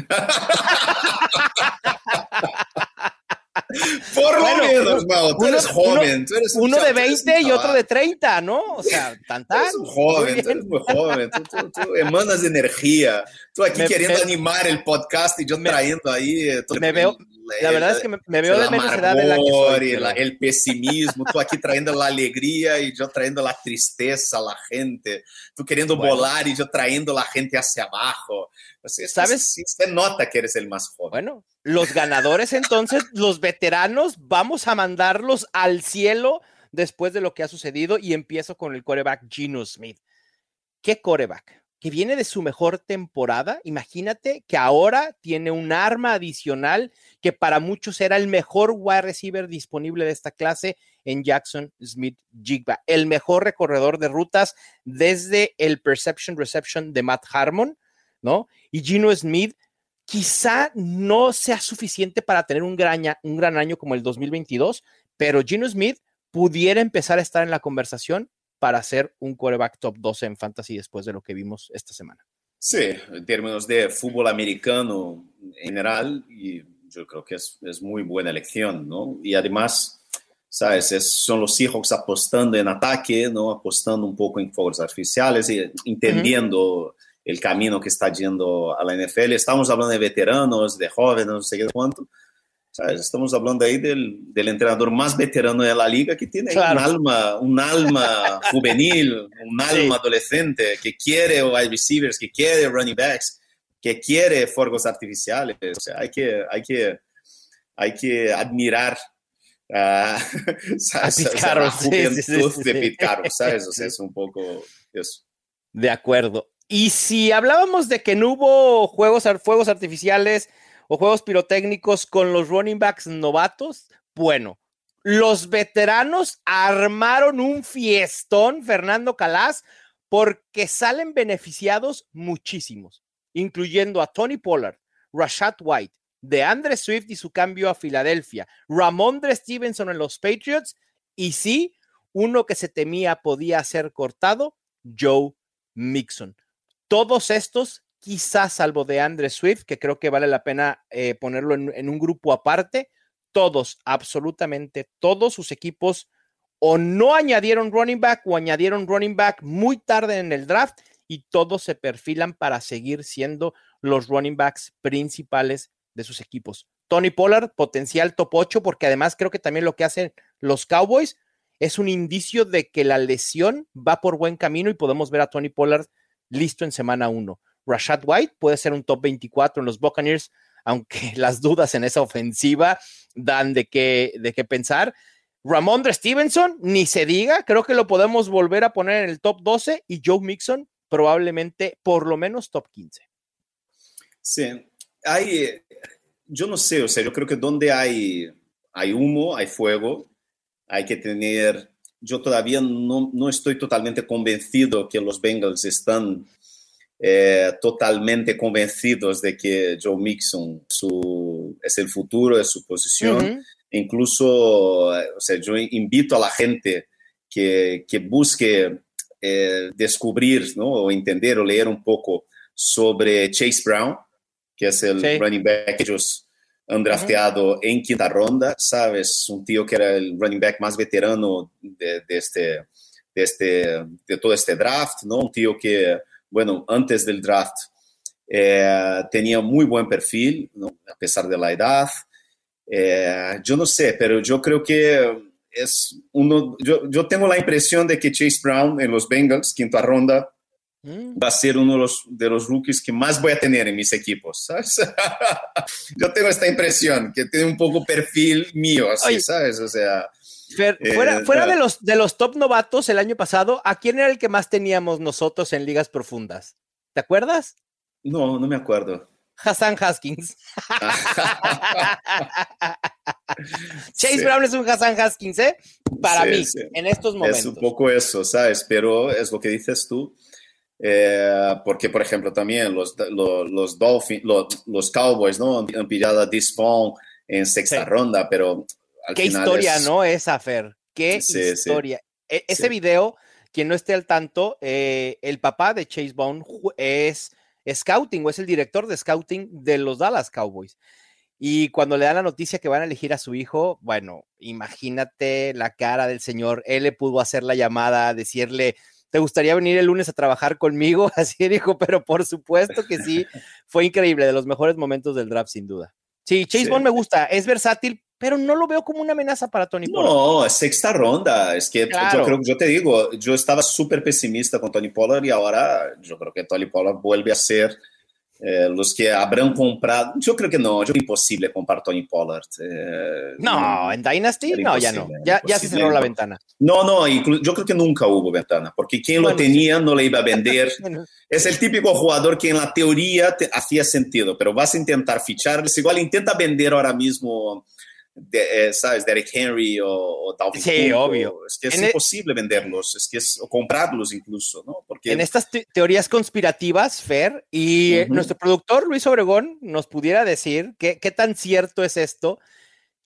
Por lo menos, Mau, tú eres joven. Uno, tú eres uno de 20 y otro de 30, ¿no? O sea, tan tan. Tú eres un joven, tú eres muy joven. Tú, tú, tú emanas energía. Tú aquí me, queriendo me, animar el podcast y yo me, trayendo ahí. Eh, me veo, la verdad es que me, veo de menos edad de la que soy. El pesimismo, tú aquí trayendo la alegría y yo trayendo la tristeza a la gente. Tú queriendo bueno. volar y yo trayendo la gente hacia abajo. Pues ¿Sabes? Sí, se nota que eres el más joven. Bueno, los ganadores entonces, los veteranos, vamos a mandarlos al cielo después de lo que ha sucedido y empiezo con el coreback Gino Smith. ¿Qué coreback? Que viene de su mejor temporada. Imagínate que ahora tiene un arma adicional que para muchos era el mejor wide receiver disponible de esta clase en Jackson Smith Jigba, el mejor recorredor de rutas desde el Perception Reception de Matt Harmon ¿no? Y Gino Smith quizá no sea suficiente para tener un gran, año como el 2022, pero Gino Smith pudiera empezar a estar en la conversación para ser un quarterback top 12 en fantasy después de lo que vimos esta semana. Sí, en términos de fútbol americano en general, y yo creo que es, es muy buena elección, ¿no? Y además, ¿sabes? Es, son los Seahawks apostando en ataque, ¿no? Apostando un poco en fuegos artificiales y entendiendo uh -huh el camino que está yendo a la NFL. Estamos hablando de veteranos, de jóvenes, no sé qué cuánto. ¿Sabes? Estamos hablando ahí del, del, entrenador más veterano de la liga que tiene claro. un alma, un alma juvenil, un alma sí. adolescente que quiere wide receivers, que quiere running backs, que quiere fuegos artificiales. O sea, hay que, hay que, hay que admirar uh, ¿sabes? La juventud sí, sí, de Pete Carroll, ¿sabes? O sea, es un poco eso. De acuerdo. Y si hablábamos de que no hubo juegos, fuegos artificiales o juegos pirotécnicos con los running backs novatos, bueno, los veteranos armaron un fiestón, Fernando Calas, porque salen beneficiados muchísimos, incluyendo a Tony Pollard, Rashad White, de Andre Swift y su cambio a Filadelfia, Ramondre Stevenson en los Patriots, y sí, uno que se temía podía ser cortado, Joe Mixon. Todos estos, quizás salvo de Andre Swift, que creo que vale la pena eh, ponerlo en, en, un grupo aparte, todos, absolutamente todos sus equipos o no añadieron running back o añadieron running back muy tarde en el draft y todos se perfilan para seguir siendo los running backs principales de sus equipos. Tony Pollard, potencial top 8, porque además creo que también lo que hacen los Cowboys es un indicio de que la lesión va por buen camino y podemos ver a Tony Pollard listo en semana 1. Rashad White puede ser un top 24 en los Buccaneers, aunque las dudas en esa ofensiva dan de qué, de qué pensar. Ramondre Stevenson, ni se diga, creo que lo podemos volver a poner en el top 12 y Joe Mixon probablemente por lo menos top 15. Sí, hay, yo no sé, o sea, yo creo que donde hay, hay humo, hay fuego, hay que tener yo todavía no, no, estoy totalmente convencido que los Bengals están eh, totalmente convencidos de que Joe Mixon su, es el futuro de su posición. Uh -huh. Incluso, o sea, yo invito a la gente que, que busque eh, descubrir ¿no? o entender o leer un poco sobre Chase Brown, que es el sí. running back que ellos han drafteado uh -huh. en quinta ronda, ¿sabes? Un tío que era el running back más veterano de, de, este, de, este, de todo este draft, ¿no? Un tío que, bueno, antes del draft eh, tenía muy buen perfil, ¿no? a pesar de la edad. Eh, yo no sé, pero yo creo que es uno, yo, yo tengo la impresión de que Chase Brown en los Bengals, quinta ronda, Mm. Va a ser uno de los, de los rookies que más voy a tener en mis equipos, ¿sabes? Yo tengo esta impresión, que tiene un poco perfil mío, así, ¿sabes? O sea... fuera, fuera de, los, de los top novatos el año pasado, ¿a quién era el que más teníamos nosotros en ligas profundas? ¿Te acuerdas? No, no me acuerdo. Hassan Haskins. Chase Brown es un Hassan Haskins, ¿eh? Para mí, en estos momentos. Es un poco eso, ¿sabes? Pero es lo que dices tú. Eh, porque, por ejemplo, también los, los, Dolphins, los, Cowboys, ¿no? Han pillado a Disfon en sexta ronda, pero Qué historia, ¿no? Esa, Fer. Qué historia. E, ese video, quien no esté al tanto, eh, el papá de Chase Bone es scouting o es el director de scouting de los Dallas Cowboys. Y cuando le dan la noticia que van a elegir a su hijo, bueno, imagínate la cara del señor. Él le pudo hacer la llamada, decirle, ¿te gustaría venir el lunes a trabajar conmigo? Así dijo, pero por supuesto que sí. Fue increíble, de los mejores momentos del draft, sin duda. Sí, Chase Bond me gusta, es versátil, pero no lo veo como una amenaza para Tony Pollard. No, sexta ronda. Es que yo creo yo te digo, yo estaba súper pesimista con Tony Pollard y ahora yo creo que Tony Pollard vuelve a ser eh, los que habrán comprado. Yo creo que no, yo creo imposible comprar Tony Pollard. Eh, no, en Dynasty no, ya no. Ya, ya se cerró la ventana. No, no, yo creo que nunca hubo ventana, porque quien lo tenía no le iba a vender. es el típico jugador que en la teoría te hacía sentido, pero vas a intentar ficharles. Igual intenta vender ahora mismo de, eh, ¿sabes? Derek Henry o, o Dalvin Sí, obvio. Es que es e imposible venderlos, es que es, o comprarlos incluso, ¿no? Porque... En estas teorías conspirativas, Fer, y nuestro productor Luis Obregón nos pudiera decir qué tan cierto es esto,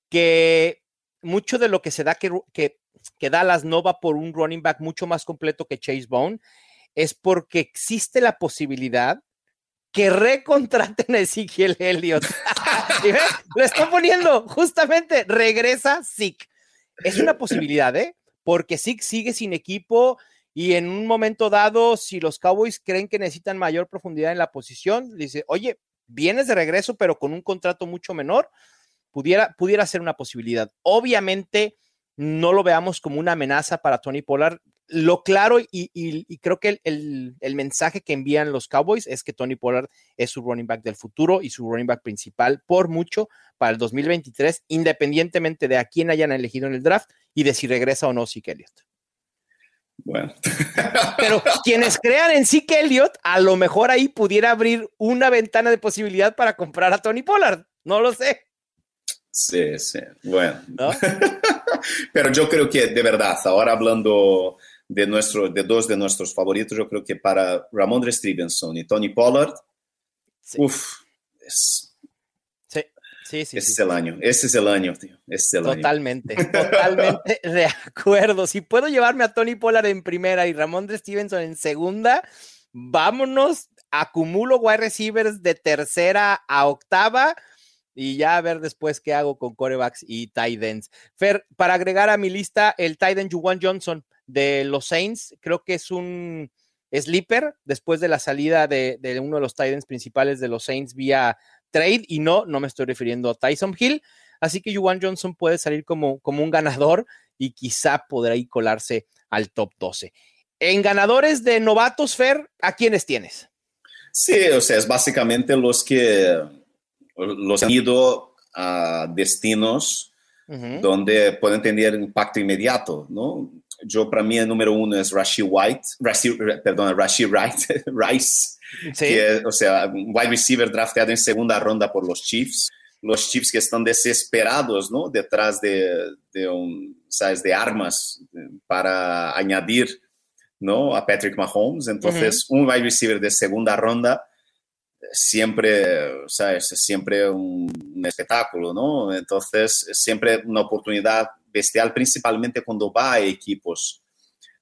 que mucho de lo que se da que, que, que Dallas no va por un running back mucho más completo que Chase Bone, es porque existe la posibilidad que recontraten a Ezekiel Elliott. Lo estoy poniendo, justamente, regresa Zeke. Es una posibilidad, ¿eh? Porque Zeke sigue sin equipo y en un momento dado, si los Cowboys creen que necesitan mayor profundidad en la posición, dice, oye, vienes de regreso, pero con un contrato mucho menor, pudiera, pudiera ser una posibilidad. Obviamente, no lo veamos como una amenaza para Tony Pollard lo claro y, creo que el, mensaje que envían los Cowboys es que Tony Pollard es su running back del futuro y su running back principal por mucho para el 2023, independientemente de a quién hayan elegido en el draft y de si regresa o no Zeke Elliott. Bueno. Pero quienes crean en Zeke Elliott, a lo mejor ahí pudiera abrir una ventana de posibilidad para comprar a Tony Pollard. No lo sé. Sí, sí. Bueno. Pero yo creo que de verdad, ahora hablando de, nuestro, de dos de nuestros favoritos, yo creo que para Ramondre Stevenson y Tony Pollard, uff, es, sí, sí, sí. Ese es el año, ese es el año, tío. es el totalmente, totalmente de acuerdo. Si puedo llevarme a Tony Pollard en primera y Ramondre Stevenson en segunda, vámonos, acumulo wide receivers de tercera a octava y ya a ver después qué hago con corebacks y tight ends. Fer, para agregar a mi lista el tight end Juwan Johnson, de los Saints. Creo que es un sleeper después de la salida de, uno de los Titans principales de los Saints vía trade. Y no, no me estoy refiriendo a Tyson Hill. Así que Juwan Johnson puede salir como, como un ganador y quizá podrá colarse al top 12. En ganadores de novatos, Fer, ¿a quiénes tienes? Sí, o sea, es básicamente los que los han ido a destinos donde pueden tener impacto inmediato, ¿no? yo para mí el número uno es Rashi White, Rashi, perdón, Rashi Wright, Rice, que, o sea, un wide receiver drafteado en segunda ronda por los Chiefs. Los Chiefs que están desesperados, ¿no? Detrás de, de un, ¿sabes? De armas para añadir, ¿no? A Patrick Mahomes. Entonces, un wide receiver de segunda ronda siempre, ¿sabes? Siempre un, un espectáculo, ¿no? Entonces, siempre una oportunidad bestial, principalmente cuando va a equipos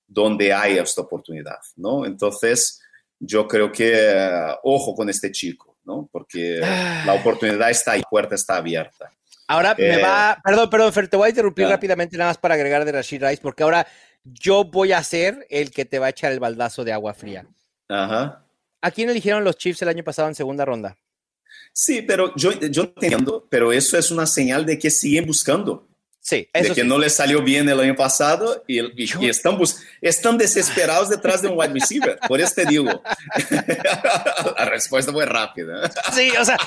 donde hay esta oportunidad, ¿no? Entonces, yo creo que eh, ojo con este chico, ¿no? Porque la ah. oportunidad está ahí, la puerta está abierta. Ahora me eh, va, perdón, perdón, Fer, te voy a interrumpir rápidamente nada más para agregar de Rashid Rice, porque ahora yo voy a ser el que te va a echar el baldazo de agua fría. Ajá. ¿A quién eligieron los Chiefs el año pasado en segunda ronda? Sí, pero yo, yo entiendo, pero eso es una señal de que siguen buscando. Sí, de que no les salió bien el año pasado y, están, están desesperados detrás de un wide receiver. Por eso te digo. La respuesta fue rápida. Sí, o sea,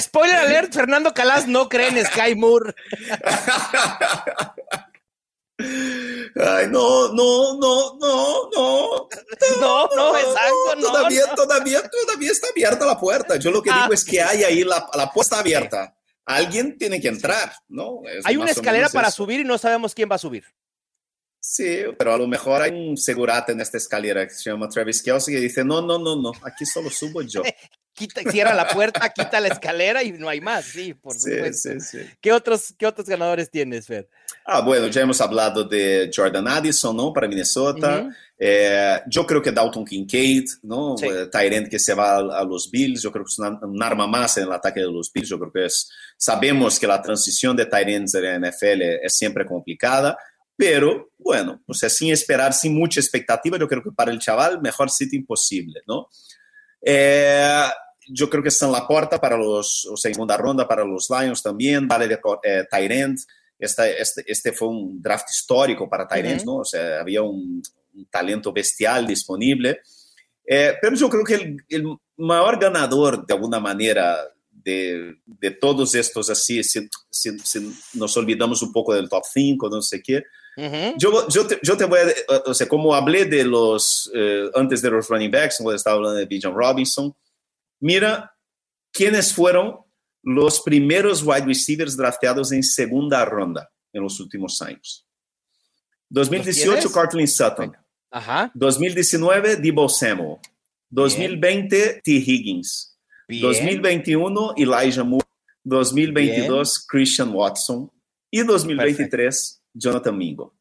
spoiler alert, Fernando Calas no cree en Sky Moore. Ay, no, no, no, no, no. No, no, exacto, Todavía, todavía, todavía está abierta la puerta. Yo lo que digo ah. es que hay ahí la, la puerta abierta alguien tiene que entrar, ¿no? hay una escalera para subir y no sabemos quién va a subir. Sí, pero a lo mejor hay un segurata en esta escalera que se llama Travis Kelsey y dice, no, no, no, no, aquí solo subo yo. quita, cierra la puerta, quita la escalera y no hay más, sí, por supuesto. Sí, sí, ¿Qué, otros, ¿Qué otros ganadores tienes, Fer? Ah, bueno, ya hemos hablado de Jordan Addison, ¿no? Para Minnesota. Eh, yo creo que Dalton Kincaid, ¿no? Eh, que se va a, los Bills, yo creo que es un arma más en el ataque de los Bills. Yo creo que es, sabemos que la transición de Tyrants de la NFL es siempre complicada, pero bueno, o sea, sin esperar, sin mucha expectativa, yo creo que para el chaval, mejor sitio imposible, ¿no? Eh, yo creo que está en la puerta para los, o segunda ronda para los Lions también, vale de eh, Tyrant. Este, este, este, fue un draft histórico para Tyrants, ¿no? O sea, había un, talento bestial disponible. Eh, pero yo creo que el, el, mayor ganador, de alguna manera, de, de todos estos, así, si, si, nos olvidamos un poco del top 5, no sé qué, yo, yo, te, yo, te, voy a, o sea, como hablé de los, eh, antes de los running backs, cuando estaba hablando de Bijan Robinson, Mira quiénes fueron los primeros wide receivers drafteados en segunda ronda en los últimos años. 2018, Cortland Sutton. Ajá. 2019, Debo Samuel. 2020, T. Higgins. 2021, Elijah Moore. 2022, Christian Watson. Y 2023, Jonathan Mingo.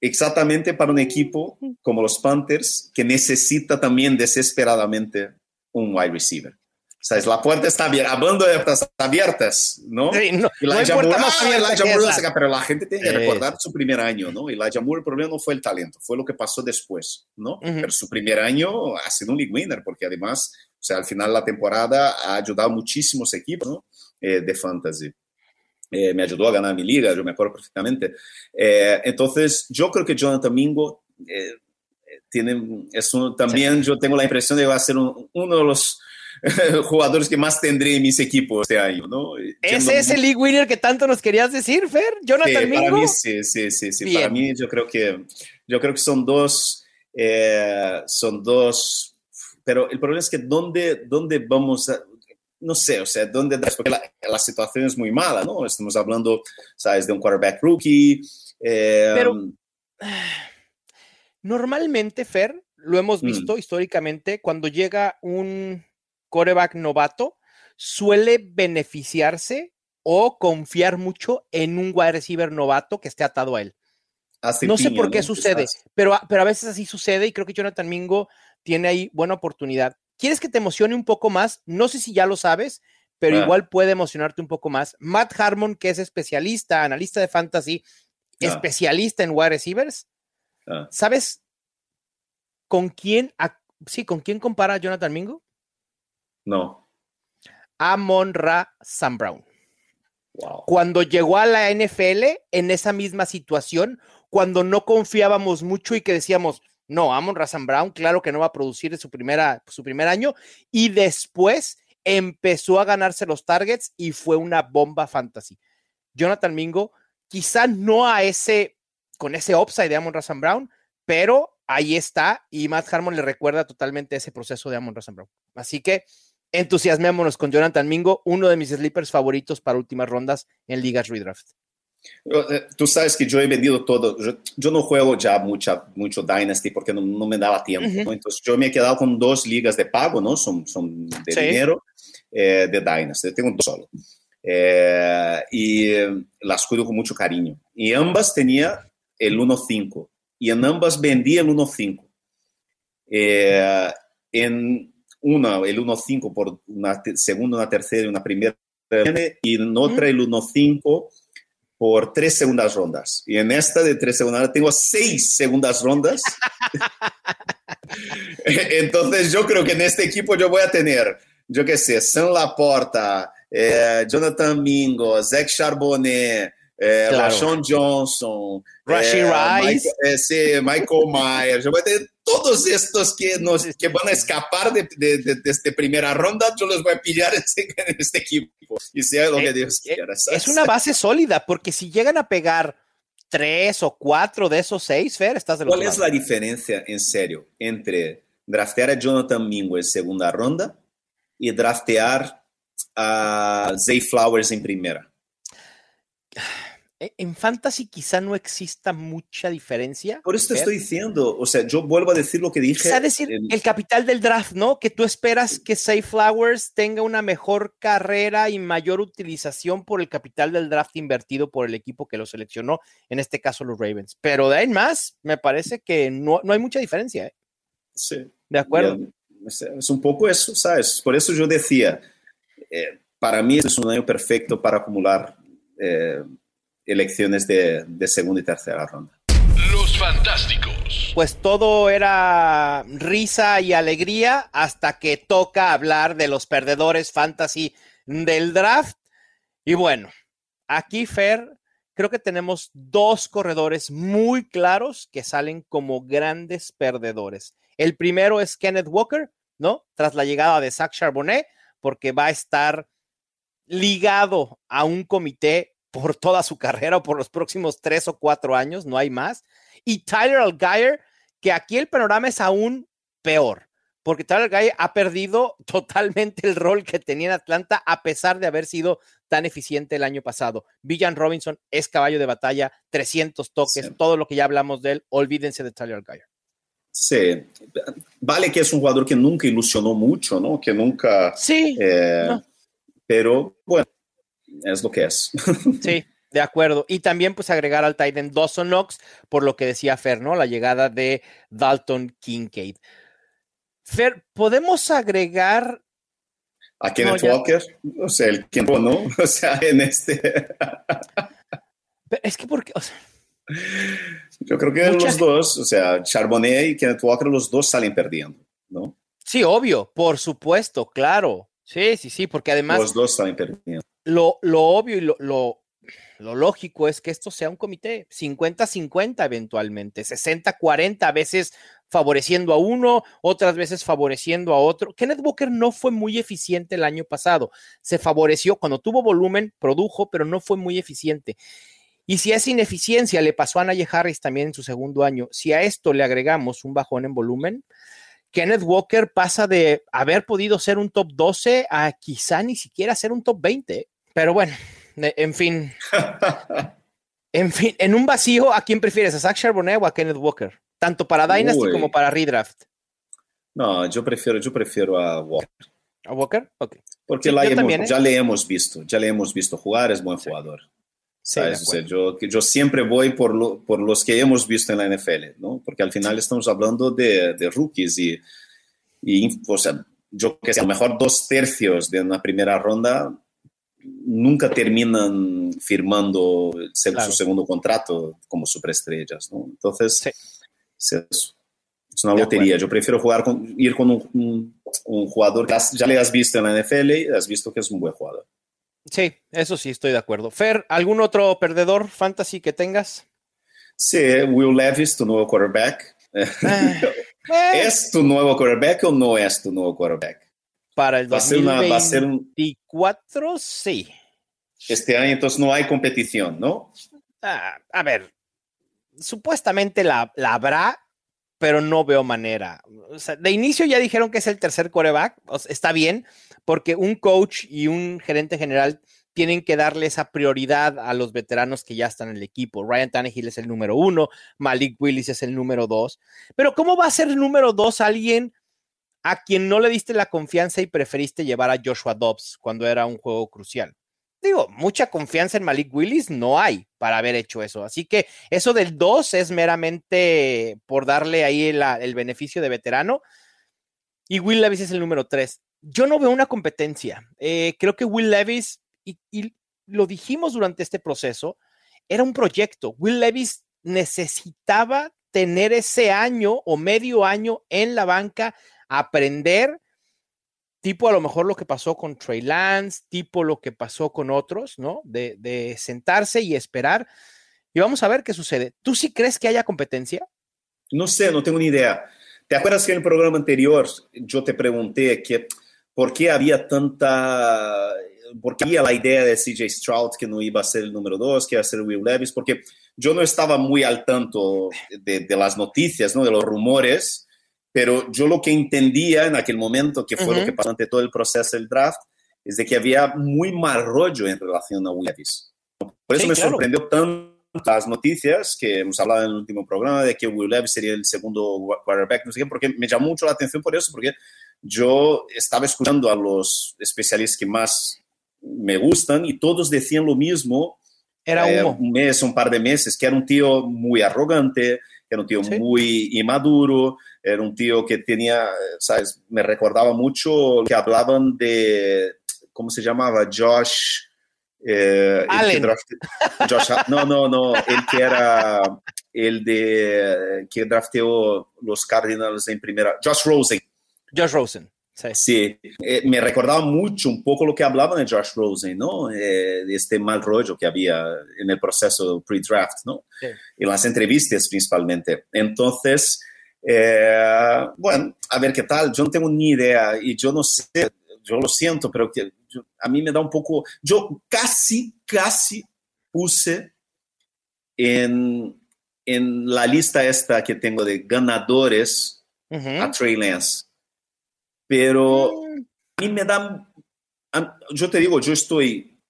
Exactamente para un equipo como los Panthers, que necesita también desesperadamente un wide receiver. O sea, la puerta está abierta, hablando de puertas abiertas, ¿no? Sí, no, y la no ah, pero la gente tiene que recordar su primer año, ¿no? Y la Jamur, el problema no fue el talento, fue lo que pasó después, ¿no? Pero su primer año ha sido un league winner, porque además, o sea, al final de la temporada ha ayudado muchísimos equipos, ¿no? Eh, de fantasy. Eh, me ayudó a ganar mi liga, yo me acuerdo perfectamente. Eh, entonces, yo creo que Jonathan Mingo tiene, es también yo tengo la impresión de que va a ser uno de los jugadores que más tendré en mis equipos este año, ¿no? Ese es el league winner que tanto nos querías decir, Fer, Jonathan sí, Para mí sí, sí, sí, sí. Para mí yo creo que yo creo que son dos, eh, son dos, pero el problema es que dónde, dónde vamos a, no sé, o sea, dónde, porque la, la situación es muy mala, ¿no? Estamos hablando, sabes, de un quarterback rookie. Eh, pero Normalmente, Fer, lo hemos mm. visto históricamente, cuando llega un coreback novato, suele beneficiarse o confiar mucho en un wide receiver novato que esté atado a él. no sé por qué sucede, pero, pero a veces así sucede y creo que Jonathan Mingo tiene ahí buena oportunidad. ¿Quieres que te emocione un poco más? No sé si ya lo sabes, pero ah. igual puede emocionarte un poco más. Matt Harmon, que es especialista, analista de fantasy, ah. especialista en wide receivers, Ah. ¿Sabes con quién, sí, con quién compara a Jonathan Mingo? No. Amon Ra Sam Brown. Cuando llegó a la NFL en esa misma situación, cuando no confiábamos mucho y que decíamos, no, Amon Ra Sam Brown, claro que no va a producir su, primera, su primer año, y después empezó a ganarse los targets y fue una bomba fantasy. Jonathan Mingo, quizá no a ese con ese upside de Amon Razan Brown, pero ahí está y Matt Harmon le recuerda totalmente ese proceso de Amon Razan Brown. Así que entusiasmémonos con Jonathan Mingo, uno de mis sleepers favoritos para últimas rondas en ligas redraft. Eh, tú sabes que yo he vendido todo. Yo, no juego ya mucha, mucho Dynasty porque no, me daba tiempo. Entonces yo me he quedado con dos ligas de pago, ¿no? Son, son de dinero eh, de Dynasty. Tengo dos solo. Eh, y las cuido con mucho cariño. Y ambas tenía el 1.5 y en ambas vendí el 1.5. Eh, en una, el 1.5 por una segunda, una tercera y una primera, y en otra el 1.5 por tres segundas rondas. Y en esta de tres segundas tengo seis segundas rondas. Entonces yo creo que en este equipo yo voy a tener, yo qué sé, San Laporta, eh, Jonathan Mingo, Zach Charbonnet, é, claro. Johnson, Rashi é, Rice, Michael, Michael Myers, todos estos que, nos, que van a escapar de, de, de, de primera ronda, yo los voy a pillar en este, en este equipo y sea lo que Dios quiera. Es una base sólida, porque si llegan a pegar tres o cuatro de esos seis, Fer, estás de ¿Cuál es la diferencia, en serio, entre draftear a Jonathan Mingo en segunda ronda y draftear a Zay Flowers en primera? E, en fantasy quizá no exista mucha diferencia. Por eso te estoy diciendo, o sea, yo vuelvo a decir lo que dije. Quizá decir el, el capital del draft, ¿no? Que tú esperas que Say Flowers tenga una mejor carrera y mayor utilización por el capital del draft invertido por el equipo que lo seleccionó, en este caso los Ravens. Pero de ahí en más, me parece que no, no hay mucha diferencia. ¿eh? Sí. De acuerdo. Es, es, un poco eso, ¿sabes? Por eso yo decía, eh, para mí es un año perfecto para acumular. Eh, elecciones de, de segunda y tercera ronda. Los Fantásticos. Pues todo era risa y alegría hasta que toca hablar de los perdedores fantasy del draft. Y bueno, aquí Fer, creo que tenemos dos corredores muy claros que salen como grandes perdedores. El primero es Kenneth Walker, ¿no? Tras la llegada de Zach Charbonnet, porque va a estar ligado a un comité por toda su carrera o por los próximos tres o cuatro años, no hay más. Y Tyler Algier, que aquí el panorama es aún peor, porque Tyler Algier ha perdido totalmente el rol que tenía en Atlanta a pesar de haber sido tan eficiente el año pasado. Villan Robinson es caballo de batalla, 300 toques, sí. todo lo que ya hablamos de él, olvídense de Tyler Algier. Sí, vale que es un jugador que nunca ilusionó mucho, ¿no? Que nunca... Sí. Eh, no. Pero bueno, es lo que es. Sí, de acuerdo. Y también pues agregar al Titan Dawson Knox, por lo que decía Fer, ¿no? La llegada de Dalton Kincaid. Fer, ¿podemos agregar... A Kenneth no, Walker, o sea, el tiempo, ¿no? O sea, en este... es que porque... O sea... Yo creo que los dos, o sea, Charbonnet y Kenneth Walker, los dos salen perdiendo, ¿no? Sí, obvio, por supuesto, claro. Sí, sí, sí, porque además... Los dos salen perdiendo lo, lo obvio y lo, lo, lógico es que esto sea un comité 50-50 eventualmente, 60-40, a veces favoreciendo a uno, otras veces favoreciendo a otro. Kenneth Walker no fue muy eficiente el año pasado, se favoreció cuando tuvo volumen, produjo, pero no fue muy eficiente. Y si a esa ineficiencia le pasó a Najee Harris también en su segundo año, si a esto le agregamos un bajón en volumen, Kenneth Walker pasa de haber podido ser un top 12 a quizá ni siquiera ser un top 20. Pero bueno, en fin. en fin, en un vacío, ¿a quién prefieres? ¿A Zach Charbonnet o a Kenneth Walker? Tanto para Dynasty Uy. como para Redraft. No, yo prefiero, yo prefiero a Walker. ¿A Walker? Ok. Porque sí, la hemos, también, ¿eh? ya le hemos visto, ya le hemos visto jugar, es buen sí. jugador. Sí, o sea, yo, yo, siempre voy por, lo, por, los que hemos visto en la NFL, ¿no? Porque al final estamos hablando de, de rookies y, y, o sea, yo que sé, a lo mejor dos tercios de una primera ronda nunca terminan firmando claro. su segundo contrato como superestrellas, ¿no? Entonces, sí. es, eso. es una lotería. Yo prefiero jugar con, ir con un, un, un, jugador que ya le has visto en la NFL y has visto que es un buen jugador. Sí, eso sí, estoy de acuerdo. Fer, ¿algún otro perdedor fantasy que tengas? Sí, Will Levis, tu nuevo quarterback. Ah, ¿Es tu nuevo quarterback o no es tu nuevo quarterback? Para el 2024, va a ser una, un... sí. Este año entonces no hay competición, ¿no? Ah, a ver, supuestamente la, la, habrá, pero no veo manera. O sea, de inicio ya dijeron que es el tercer coreback, o sea, está bien, porque un coach y un gerente general tienen que darle esa prioridad a los veteranos que ya están en el equipo. Ryan Tannehill es el número uno, Malik Willis es el número dos, pero ¿cómo va a ser el número dos alguien a quien no le diste la confianza y preferiste llevar a Joshua Dobbs cuando era un juego crucial. Digo, mucha confianza en Malik Willis no hay para haber hecho eso. Así que eso del 2 es meramente por darle ahí el beneficio de veterano. Y Will Levis es el número 3. Yo no veo una competencia. Eh, creo que Will Levis, y, y lo dijimos durante este proceso, era un proyecto. Will Levis necesitaba tener ese año o medio año en la banca aprender, tipo a lo mejor lo que pasó con Trey Lance, tipo lo que pasó con otros, ¿no? De, de sentarse y esperar. Y vamos a ver qué sucede. ¿Tú sí crees que haya competencia? No sé, no tengo ni idea. ¿Te acuerdas que en el programa anterior yo te pregunté que por qué había tanta, por qué había la idea de CJ Stroud que no iba a ser el número dos, que iba a ser Will Levis? Porque yo no estaba muy al tanto de las noticias, ¿no? de los rumores, pero yo lo que entendía en aquel momento, que fue lo que pasó ante todo el proceso del draft, es de que había muy mal rollo en relación a Will. Por eso me sorprendió tanto las noticias que hemos hablado en el último programa de que Will Levis sería el segundo quarterback, no sé qué, porque me llamó mucho la atención por eso, porque yo estaba escuchando a los especialistas que más me gustan y todos decían lo mismo. Era eh, un mes, un par de meses, que era un tío muy arrogante, era un tío ¿Sí? muy inmaduro, era un tío que tenía, ¿sabes? Me recordaba mucho que hablaban de, ¿cómo se llamaba? Josh. Eh, Allen. Josh, no, no, no, el que era el de que drafteó los Cardinals en primera, Josh Rosen. Josh Rosen. Sí, sí. Eh, me recordaba mucho un poco lo que hablaban de Josh Rosen, ¿no? Eh, este mal rollo que había en el proceso pre-draft, ¿no? Sí. En las entrevistas principalmente. Entonces, eh, bueno, a ver qué tal. Yo no tengo ni idea y yo no sé, yo lo siento, pero que yo, a mí me da un poco. Yo casi, casi puse en, en la lista esta que tengo de ganadores uh -huh. a Trey Lance. Pero a mí me da. Yo te digo, yo estoy.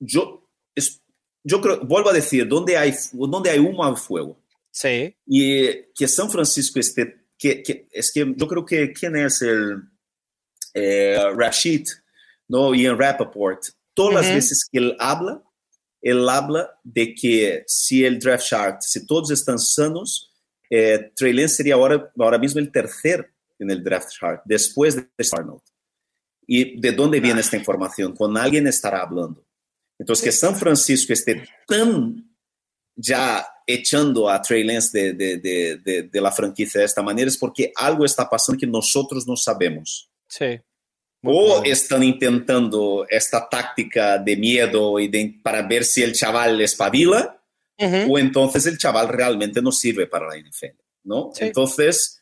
Yo, yo creo, vuelvo a decir, donde hay, donde hay humo hay fuego. Sí. Y que San Francisco esté. Que, que, es que yo creo que. ¿Quién es el. Eh, Rashid, ¿no? Ian Rappaport. Todas uh -huh. las veces que él habla, él habla de que si el draft chart, si todos están sanos, eh, Trey Lance sería ahora, ahora mismo el tercer en el draft chart, después de Arnold. ¿Y de dónde viene esta información? Con alguien estará hablando. Entonces, que San Francisco esté tan ya echando a Trey Lance de, de, de, de, de la franquicia de esta manera es porque algo está pasando que nosotros no sabemos. Sí. O están intentando esta táctica de miedo y de, para ver si el chaval espabila, uh -huh. o entonces el chaval realmente no sirve para la NFL, ¿no? Sí. Entonces,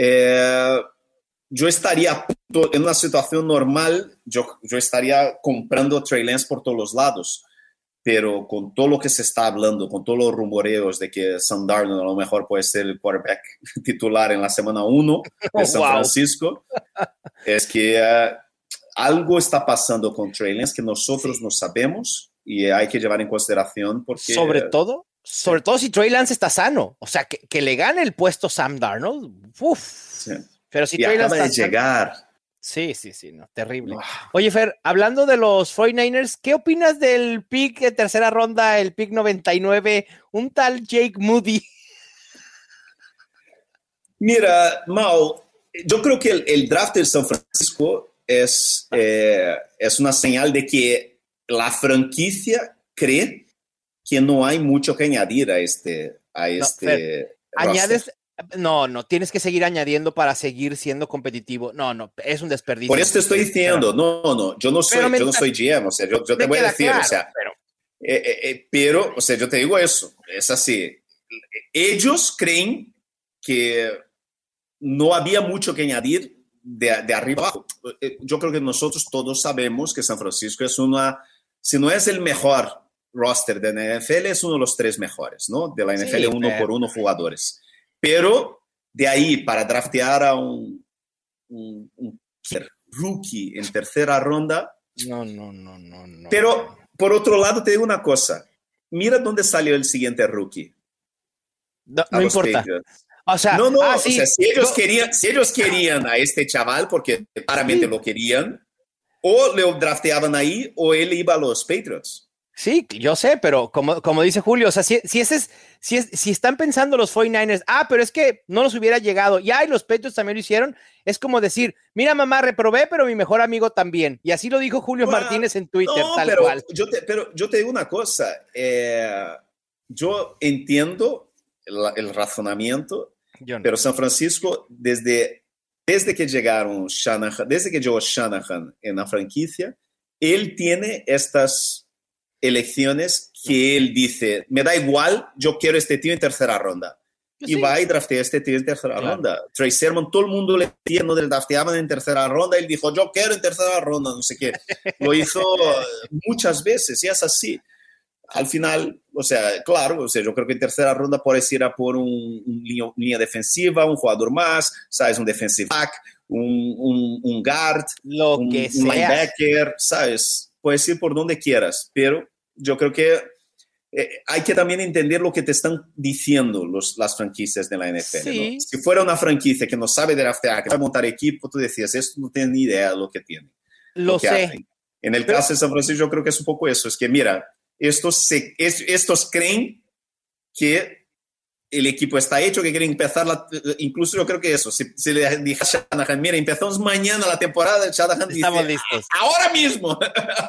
eh, yo estaría en una situación normal, yo, yo estaría comprando Trey Lance por todos los lados, pero con todo lo que se está hablando, con todos los rumoreos de que Sam Darnold a lo mejor puede ser el quarterback titular en la semana 1 de San wow. Francisco, es que uh, algo está pasando con Trey Lance que nosotros sí. no sabemos y hay que llevar en consideración porque... Sobre todo sobre todo si Trey Lance está sano. O sea, que, que le gane el puesto Sam Darnold. Uf. Sí. Pero si y Trey acaba Lance de llegar. Sano, sí, sí, sí, no, terrible. Wow. Oye, Fer, hablando de los 49ers, ¿qué opinas del pick de tercera ronda, el pick 99, un tal Jake Moody? Mira, Mau, yo creo que el, el draft de San Francisco es, eh, es una señal de que la franquicia cree que no hay mucho que añadir a este. A este no, Fer, añades. No, no, tienes que seguir añadiendo para seguir siendo competitivo. No, no, es un desperdicio. Por eso te estoy diciendo, no, no, yo no soy, yo no soy GM, o sea, yo, yo te voy a decir, claro, o sea, pero, eh, eh, eh, pero, o sea, yo te digo eso, es así. Ellos creen que no había mucho que añadir de, de arriba abajo. Yo creo que nosotros todos sabemos que San Francisco es una, si no es el mejor roster de la NFL es uno de los tres mejores, ¿no? De la NFL, sí, uno pero... por uno jugadores. Pero de ahí para draftear a un, un, un rookie en tercera ronda. No, no, no, no, no. Pero por otro lado, te digo una cosa. Mira dónde salió el siguiente rookie. No, no importa. O sea, no, no, ah, sí. o sea, si, ellos querían, si ellos querían a este chaval, porque claramente sí. lo querían, o le drafteaban ahí o él iba a los Patriots. Sí, yo sé, pero como, como dice Julio, o sea, si, si, ese es, si, es, si están pensando los 49ers, ah, pero es que no nos hubiera llegado, ya y los Patriots también lo hicieron, es como decir, mira mamá, reprobé, pero mi mejor amigo también. Y así lo dijo Julio bueno, Martínez en Twitter, no, tal pero cual. Yo te, pero yo te digo una cosa, eh, yo entiendo el, el razonamiento, no. pero San Francisco desde desde que llegaron Shanahan, desde que llegó Shanahan en la franquicia, él tiene estas elecciones que él dice, me da igual, yo quiero este tío en tercera ronda. Y va y draftea este tío en tercera ronda. Trey Sermon, todo el mundo le decía, no le drafteaban en tercera ronda, él dijo, yo quiero en tercera ronda, no sé qué. Lo hizo muchas veces y es así. Al final, o sea, claro, o sea, yo creo que en tercera ronda puedes ir a por un, línea, defensiva, un jugador más, sabes, un defensive back, un, un, guard, lo un, que un linebacker, sabes, puedes ir por donde quieras, pero yo creo que eh, hay que también entender lo que te están diciendo los, las franquicias de la NFL. Si fuera una franquicia que no sabe draftear, que va a montar equipo, tú decías, esto no tiene ni idea de lo que tiene. Lo, sé. En el caso de San Francisco, yo creo que es un poco eso, es que mira, estos, se, estos creen que el equipo está hecho, que quieren empezar, la, incluso yo creo que eso, si, si le dije a Shanahan, mira, empezamos mañana la temporada, Shanahan Estamos listos. ahora mismo.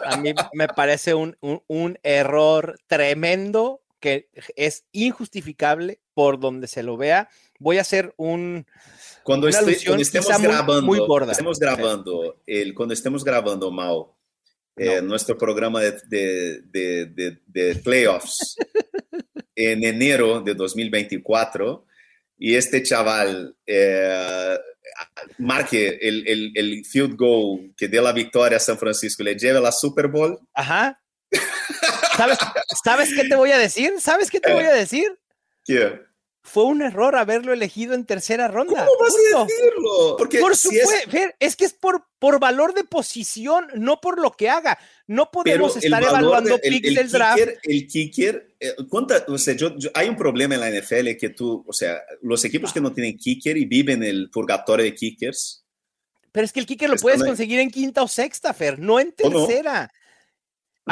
A mí me parece un, un, un, error tremendo que es injustificable por donde se lo vea. Voy a hacer un... Cuando, este, cuando estemos grabando, muy, muy gorda. Estemos grabando, el, cuando estemos grabando, Mao, eh, nuestro programa de, de, de, de playoffs en enero de 2024 y este chaval eh, marque el, el, el, field goal que dé la victoria a San Francisco, le lleve la Super Bowl. Ajá. ¿Sabes, ¿Sabes qué te voy a decir? ¿Sabes qué te voy a decir? ¿Qué? Fue un error haberlo elegido en tercera ronda. ¿Cómo vas a decirlo? Porque por si es... es... que es por, por valor de posición, no por lo que haga. No podemos estar evaluando de, picks del draft. el kicker, eh, ¿cuánta, o sea, yo, yo, hay un problema en la NFL que tú, o sea, los equipos que no tienen kicker y viven el purgatorio de kickers. Pero es que el kicker lo puedes conseguir en quinta o sexta, Fer, no en tercera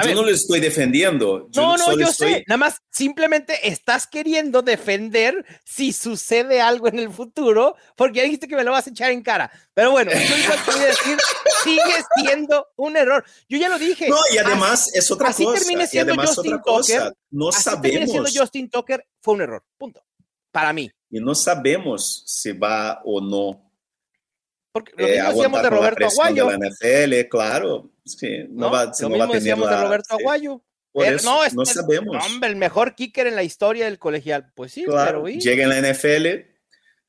yo no lo estoy defendiendo. Yo no, no, yo sé. Nada más simplemente estás queriendo defender si sucede algo en el futuro, porque ya dijiste que me lo vas a echar en cara. Pero bueno, yo voy a decir, sigue siendo un error. Yo ya lo dije. No, y además es otra así cosa. Termine siendo Justin Tucker. No así sabemos. siendo Justin Tucker fue un error. Punto. Para mí. Y no sabemos si va o no. Porque lo eh, decíamos de Roberto Aguayo. De la NFL, claro Sí, no, va, lo mismo decíamos de Roberto Aguayo. no, no sabemos. Hombre, el mejor kicker en la historia del colegial. Pues sí, claro. Pero, llega en la NFL,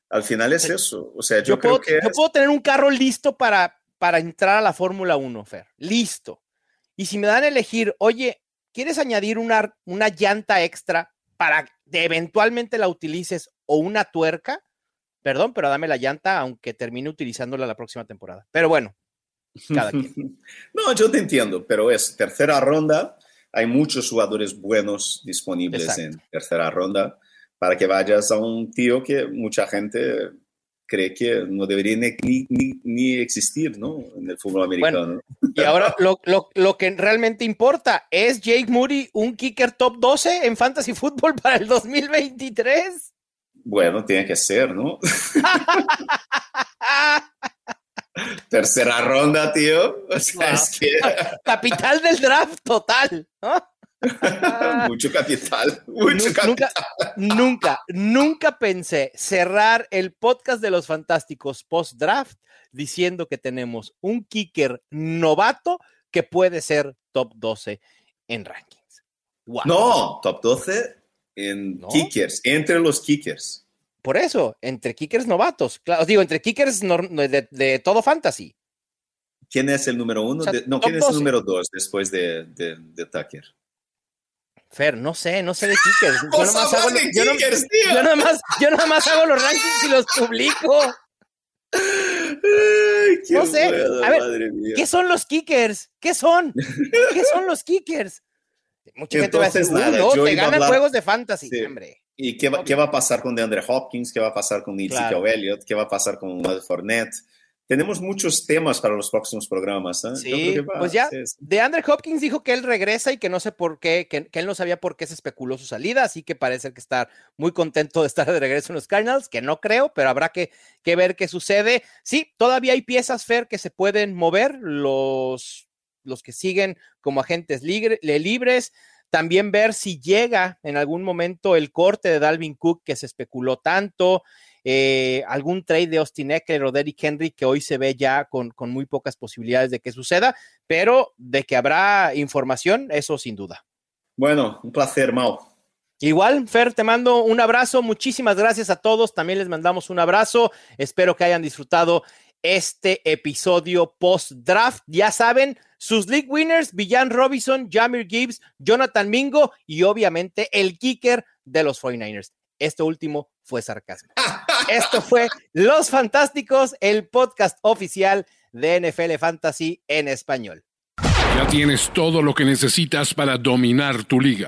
al final es eso. O sea, yo, yo creo puedo, que. Yo puedo tener un carro listo para, para entrar a la Fórmula 1, Fer. Listo. Y si me dan a elegir, oye, ¿quieres añadir una, una llanta extra para que eventualmente la utilices o una tuerca? Perdón, pero dame la llanta, aunque termine utilizándola la próxima temporada. Pero bueno, cada quien. no, yo te entiendo, pero es tercera ronda. Hay muchos jugadores buenos disponibles Exacto. en tercera ronda para que vayas a un tío que mucha gente cree que no debería ni, ni, ni existir ¿no? en el fútbol americano. Bueno, y ahora lo, lo, lo, que realmente importa, ¿es Jake Moody un kicker top 12 en Fantasy Football para el 2023? Bueno, tiene que ser, ¿no? Tercera ronda, tío. O sea, wow. es que... Capital del draft total. ¿no? mucho capital, mucho nunca, capital. Nunca, nunca pensé cerrar el podcast de los fantásticos post-draft diciendo que tenemos un kicker novato que puede ser top 12 en rankings. Wow. No, top 12 en ¿No? kickers, entre los kickers. Por eso, entre kickers novatos. Claro, digo, entre kickers no, de, de, todo fantasy. ¿Quién es el número uno? O sea, de, no, ¿quién 12. es el número dos después de, de, Tucker? Fer, no sé, no sé de kickers. Yo nomás, hago, de yo, kickers, no, yo, nomás, yo nomás hago los rankings y los publico. Ay, no sé. Buena, a ver, ¿qué son los kickers? ¿Qué son? ¿Qué son los kickers? Mucha gente Entonces, va a decir, nada, no, te ganan hablar... juegos de fantasy, Sí. hombre. ¿Y qué va, qué va, a pasar con DeAndre Hopkins? ¿Qué va a pasar con Ezekiel. Elliott? ¿Qué va a pasar con Will Fournette? Tenemos muchos temas para los próximos programas. ¿eh? Sí, va, pues ya, sí, sí. de Andre Hopkins dijo que él regresa y que no sé por qué, que, que él no sabía por qué se especuló su salida, así que parece que está muy contento de estar de regreso en los Cardinals, que no creo, pero habrá que, que ver qué sucede. Sí, todavía hay piezas, Fer, que se pueden mover, los, los que siguen como agentes libre, libres, también ver si llega en algún momento el corte de Dalvin Cook que se especuló tanto. eh, algún trade de Austin Eckler o Derrick Henry que hoy se ve ya con, con muy pocas posibilidades de que suceda, pero de que habrá información, eso sin duda. Bueno, un placer, Mau. Igual, Fer, te mando un abrazo. Muchísimas gracias a todos. También les mandamos un abrazo. Espero que hayan disfrutado este episodio post-draft. Ya saben, sus league winners, Villan Robinson, Jamir Gibbs, Jonathan Mingo y obviamente el kicker de los 49ers. Esto último fue sarcasmo. Esto fue Los Fantásticos, el podcast oficial de NFL Fantasy en español. Ya tienes todo lo que necesitas para dominar tu liga.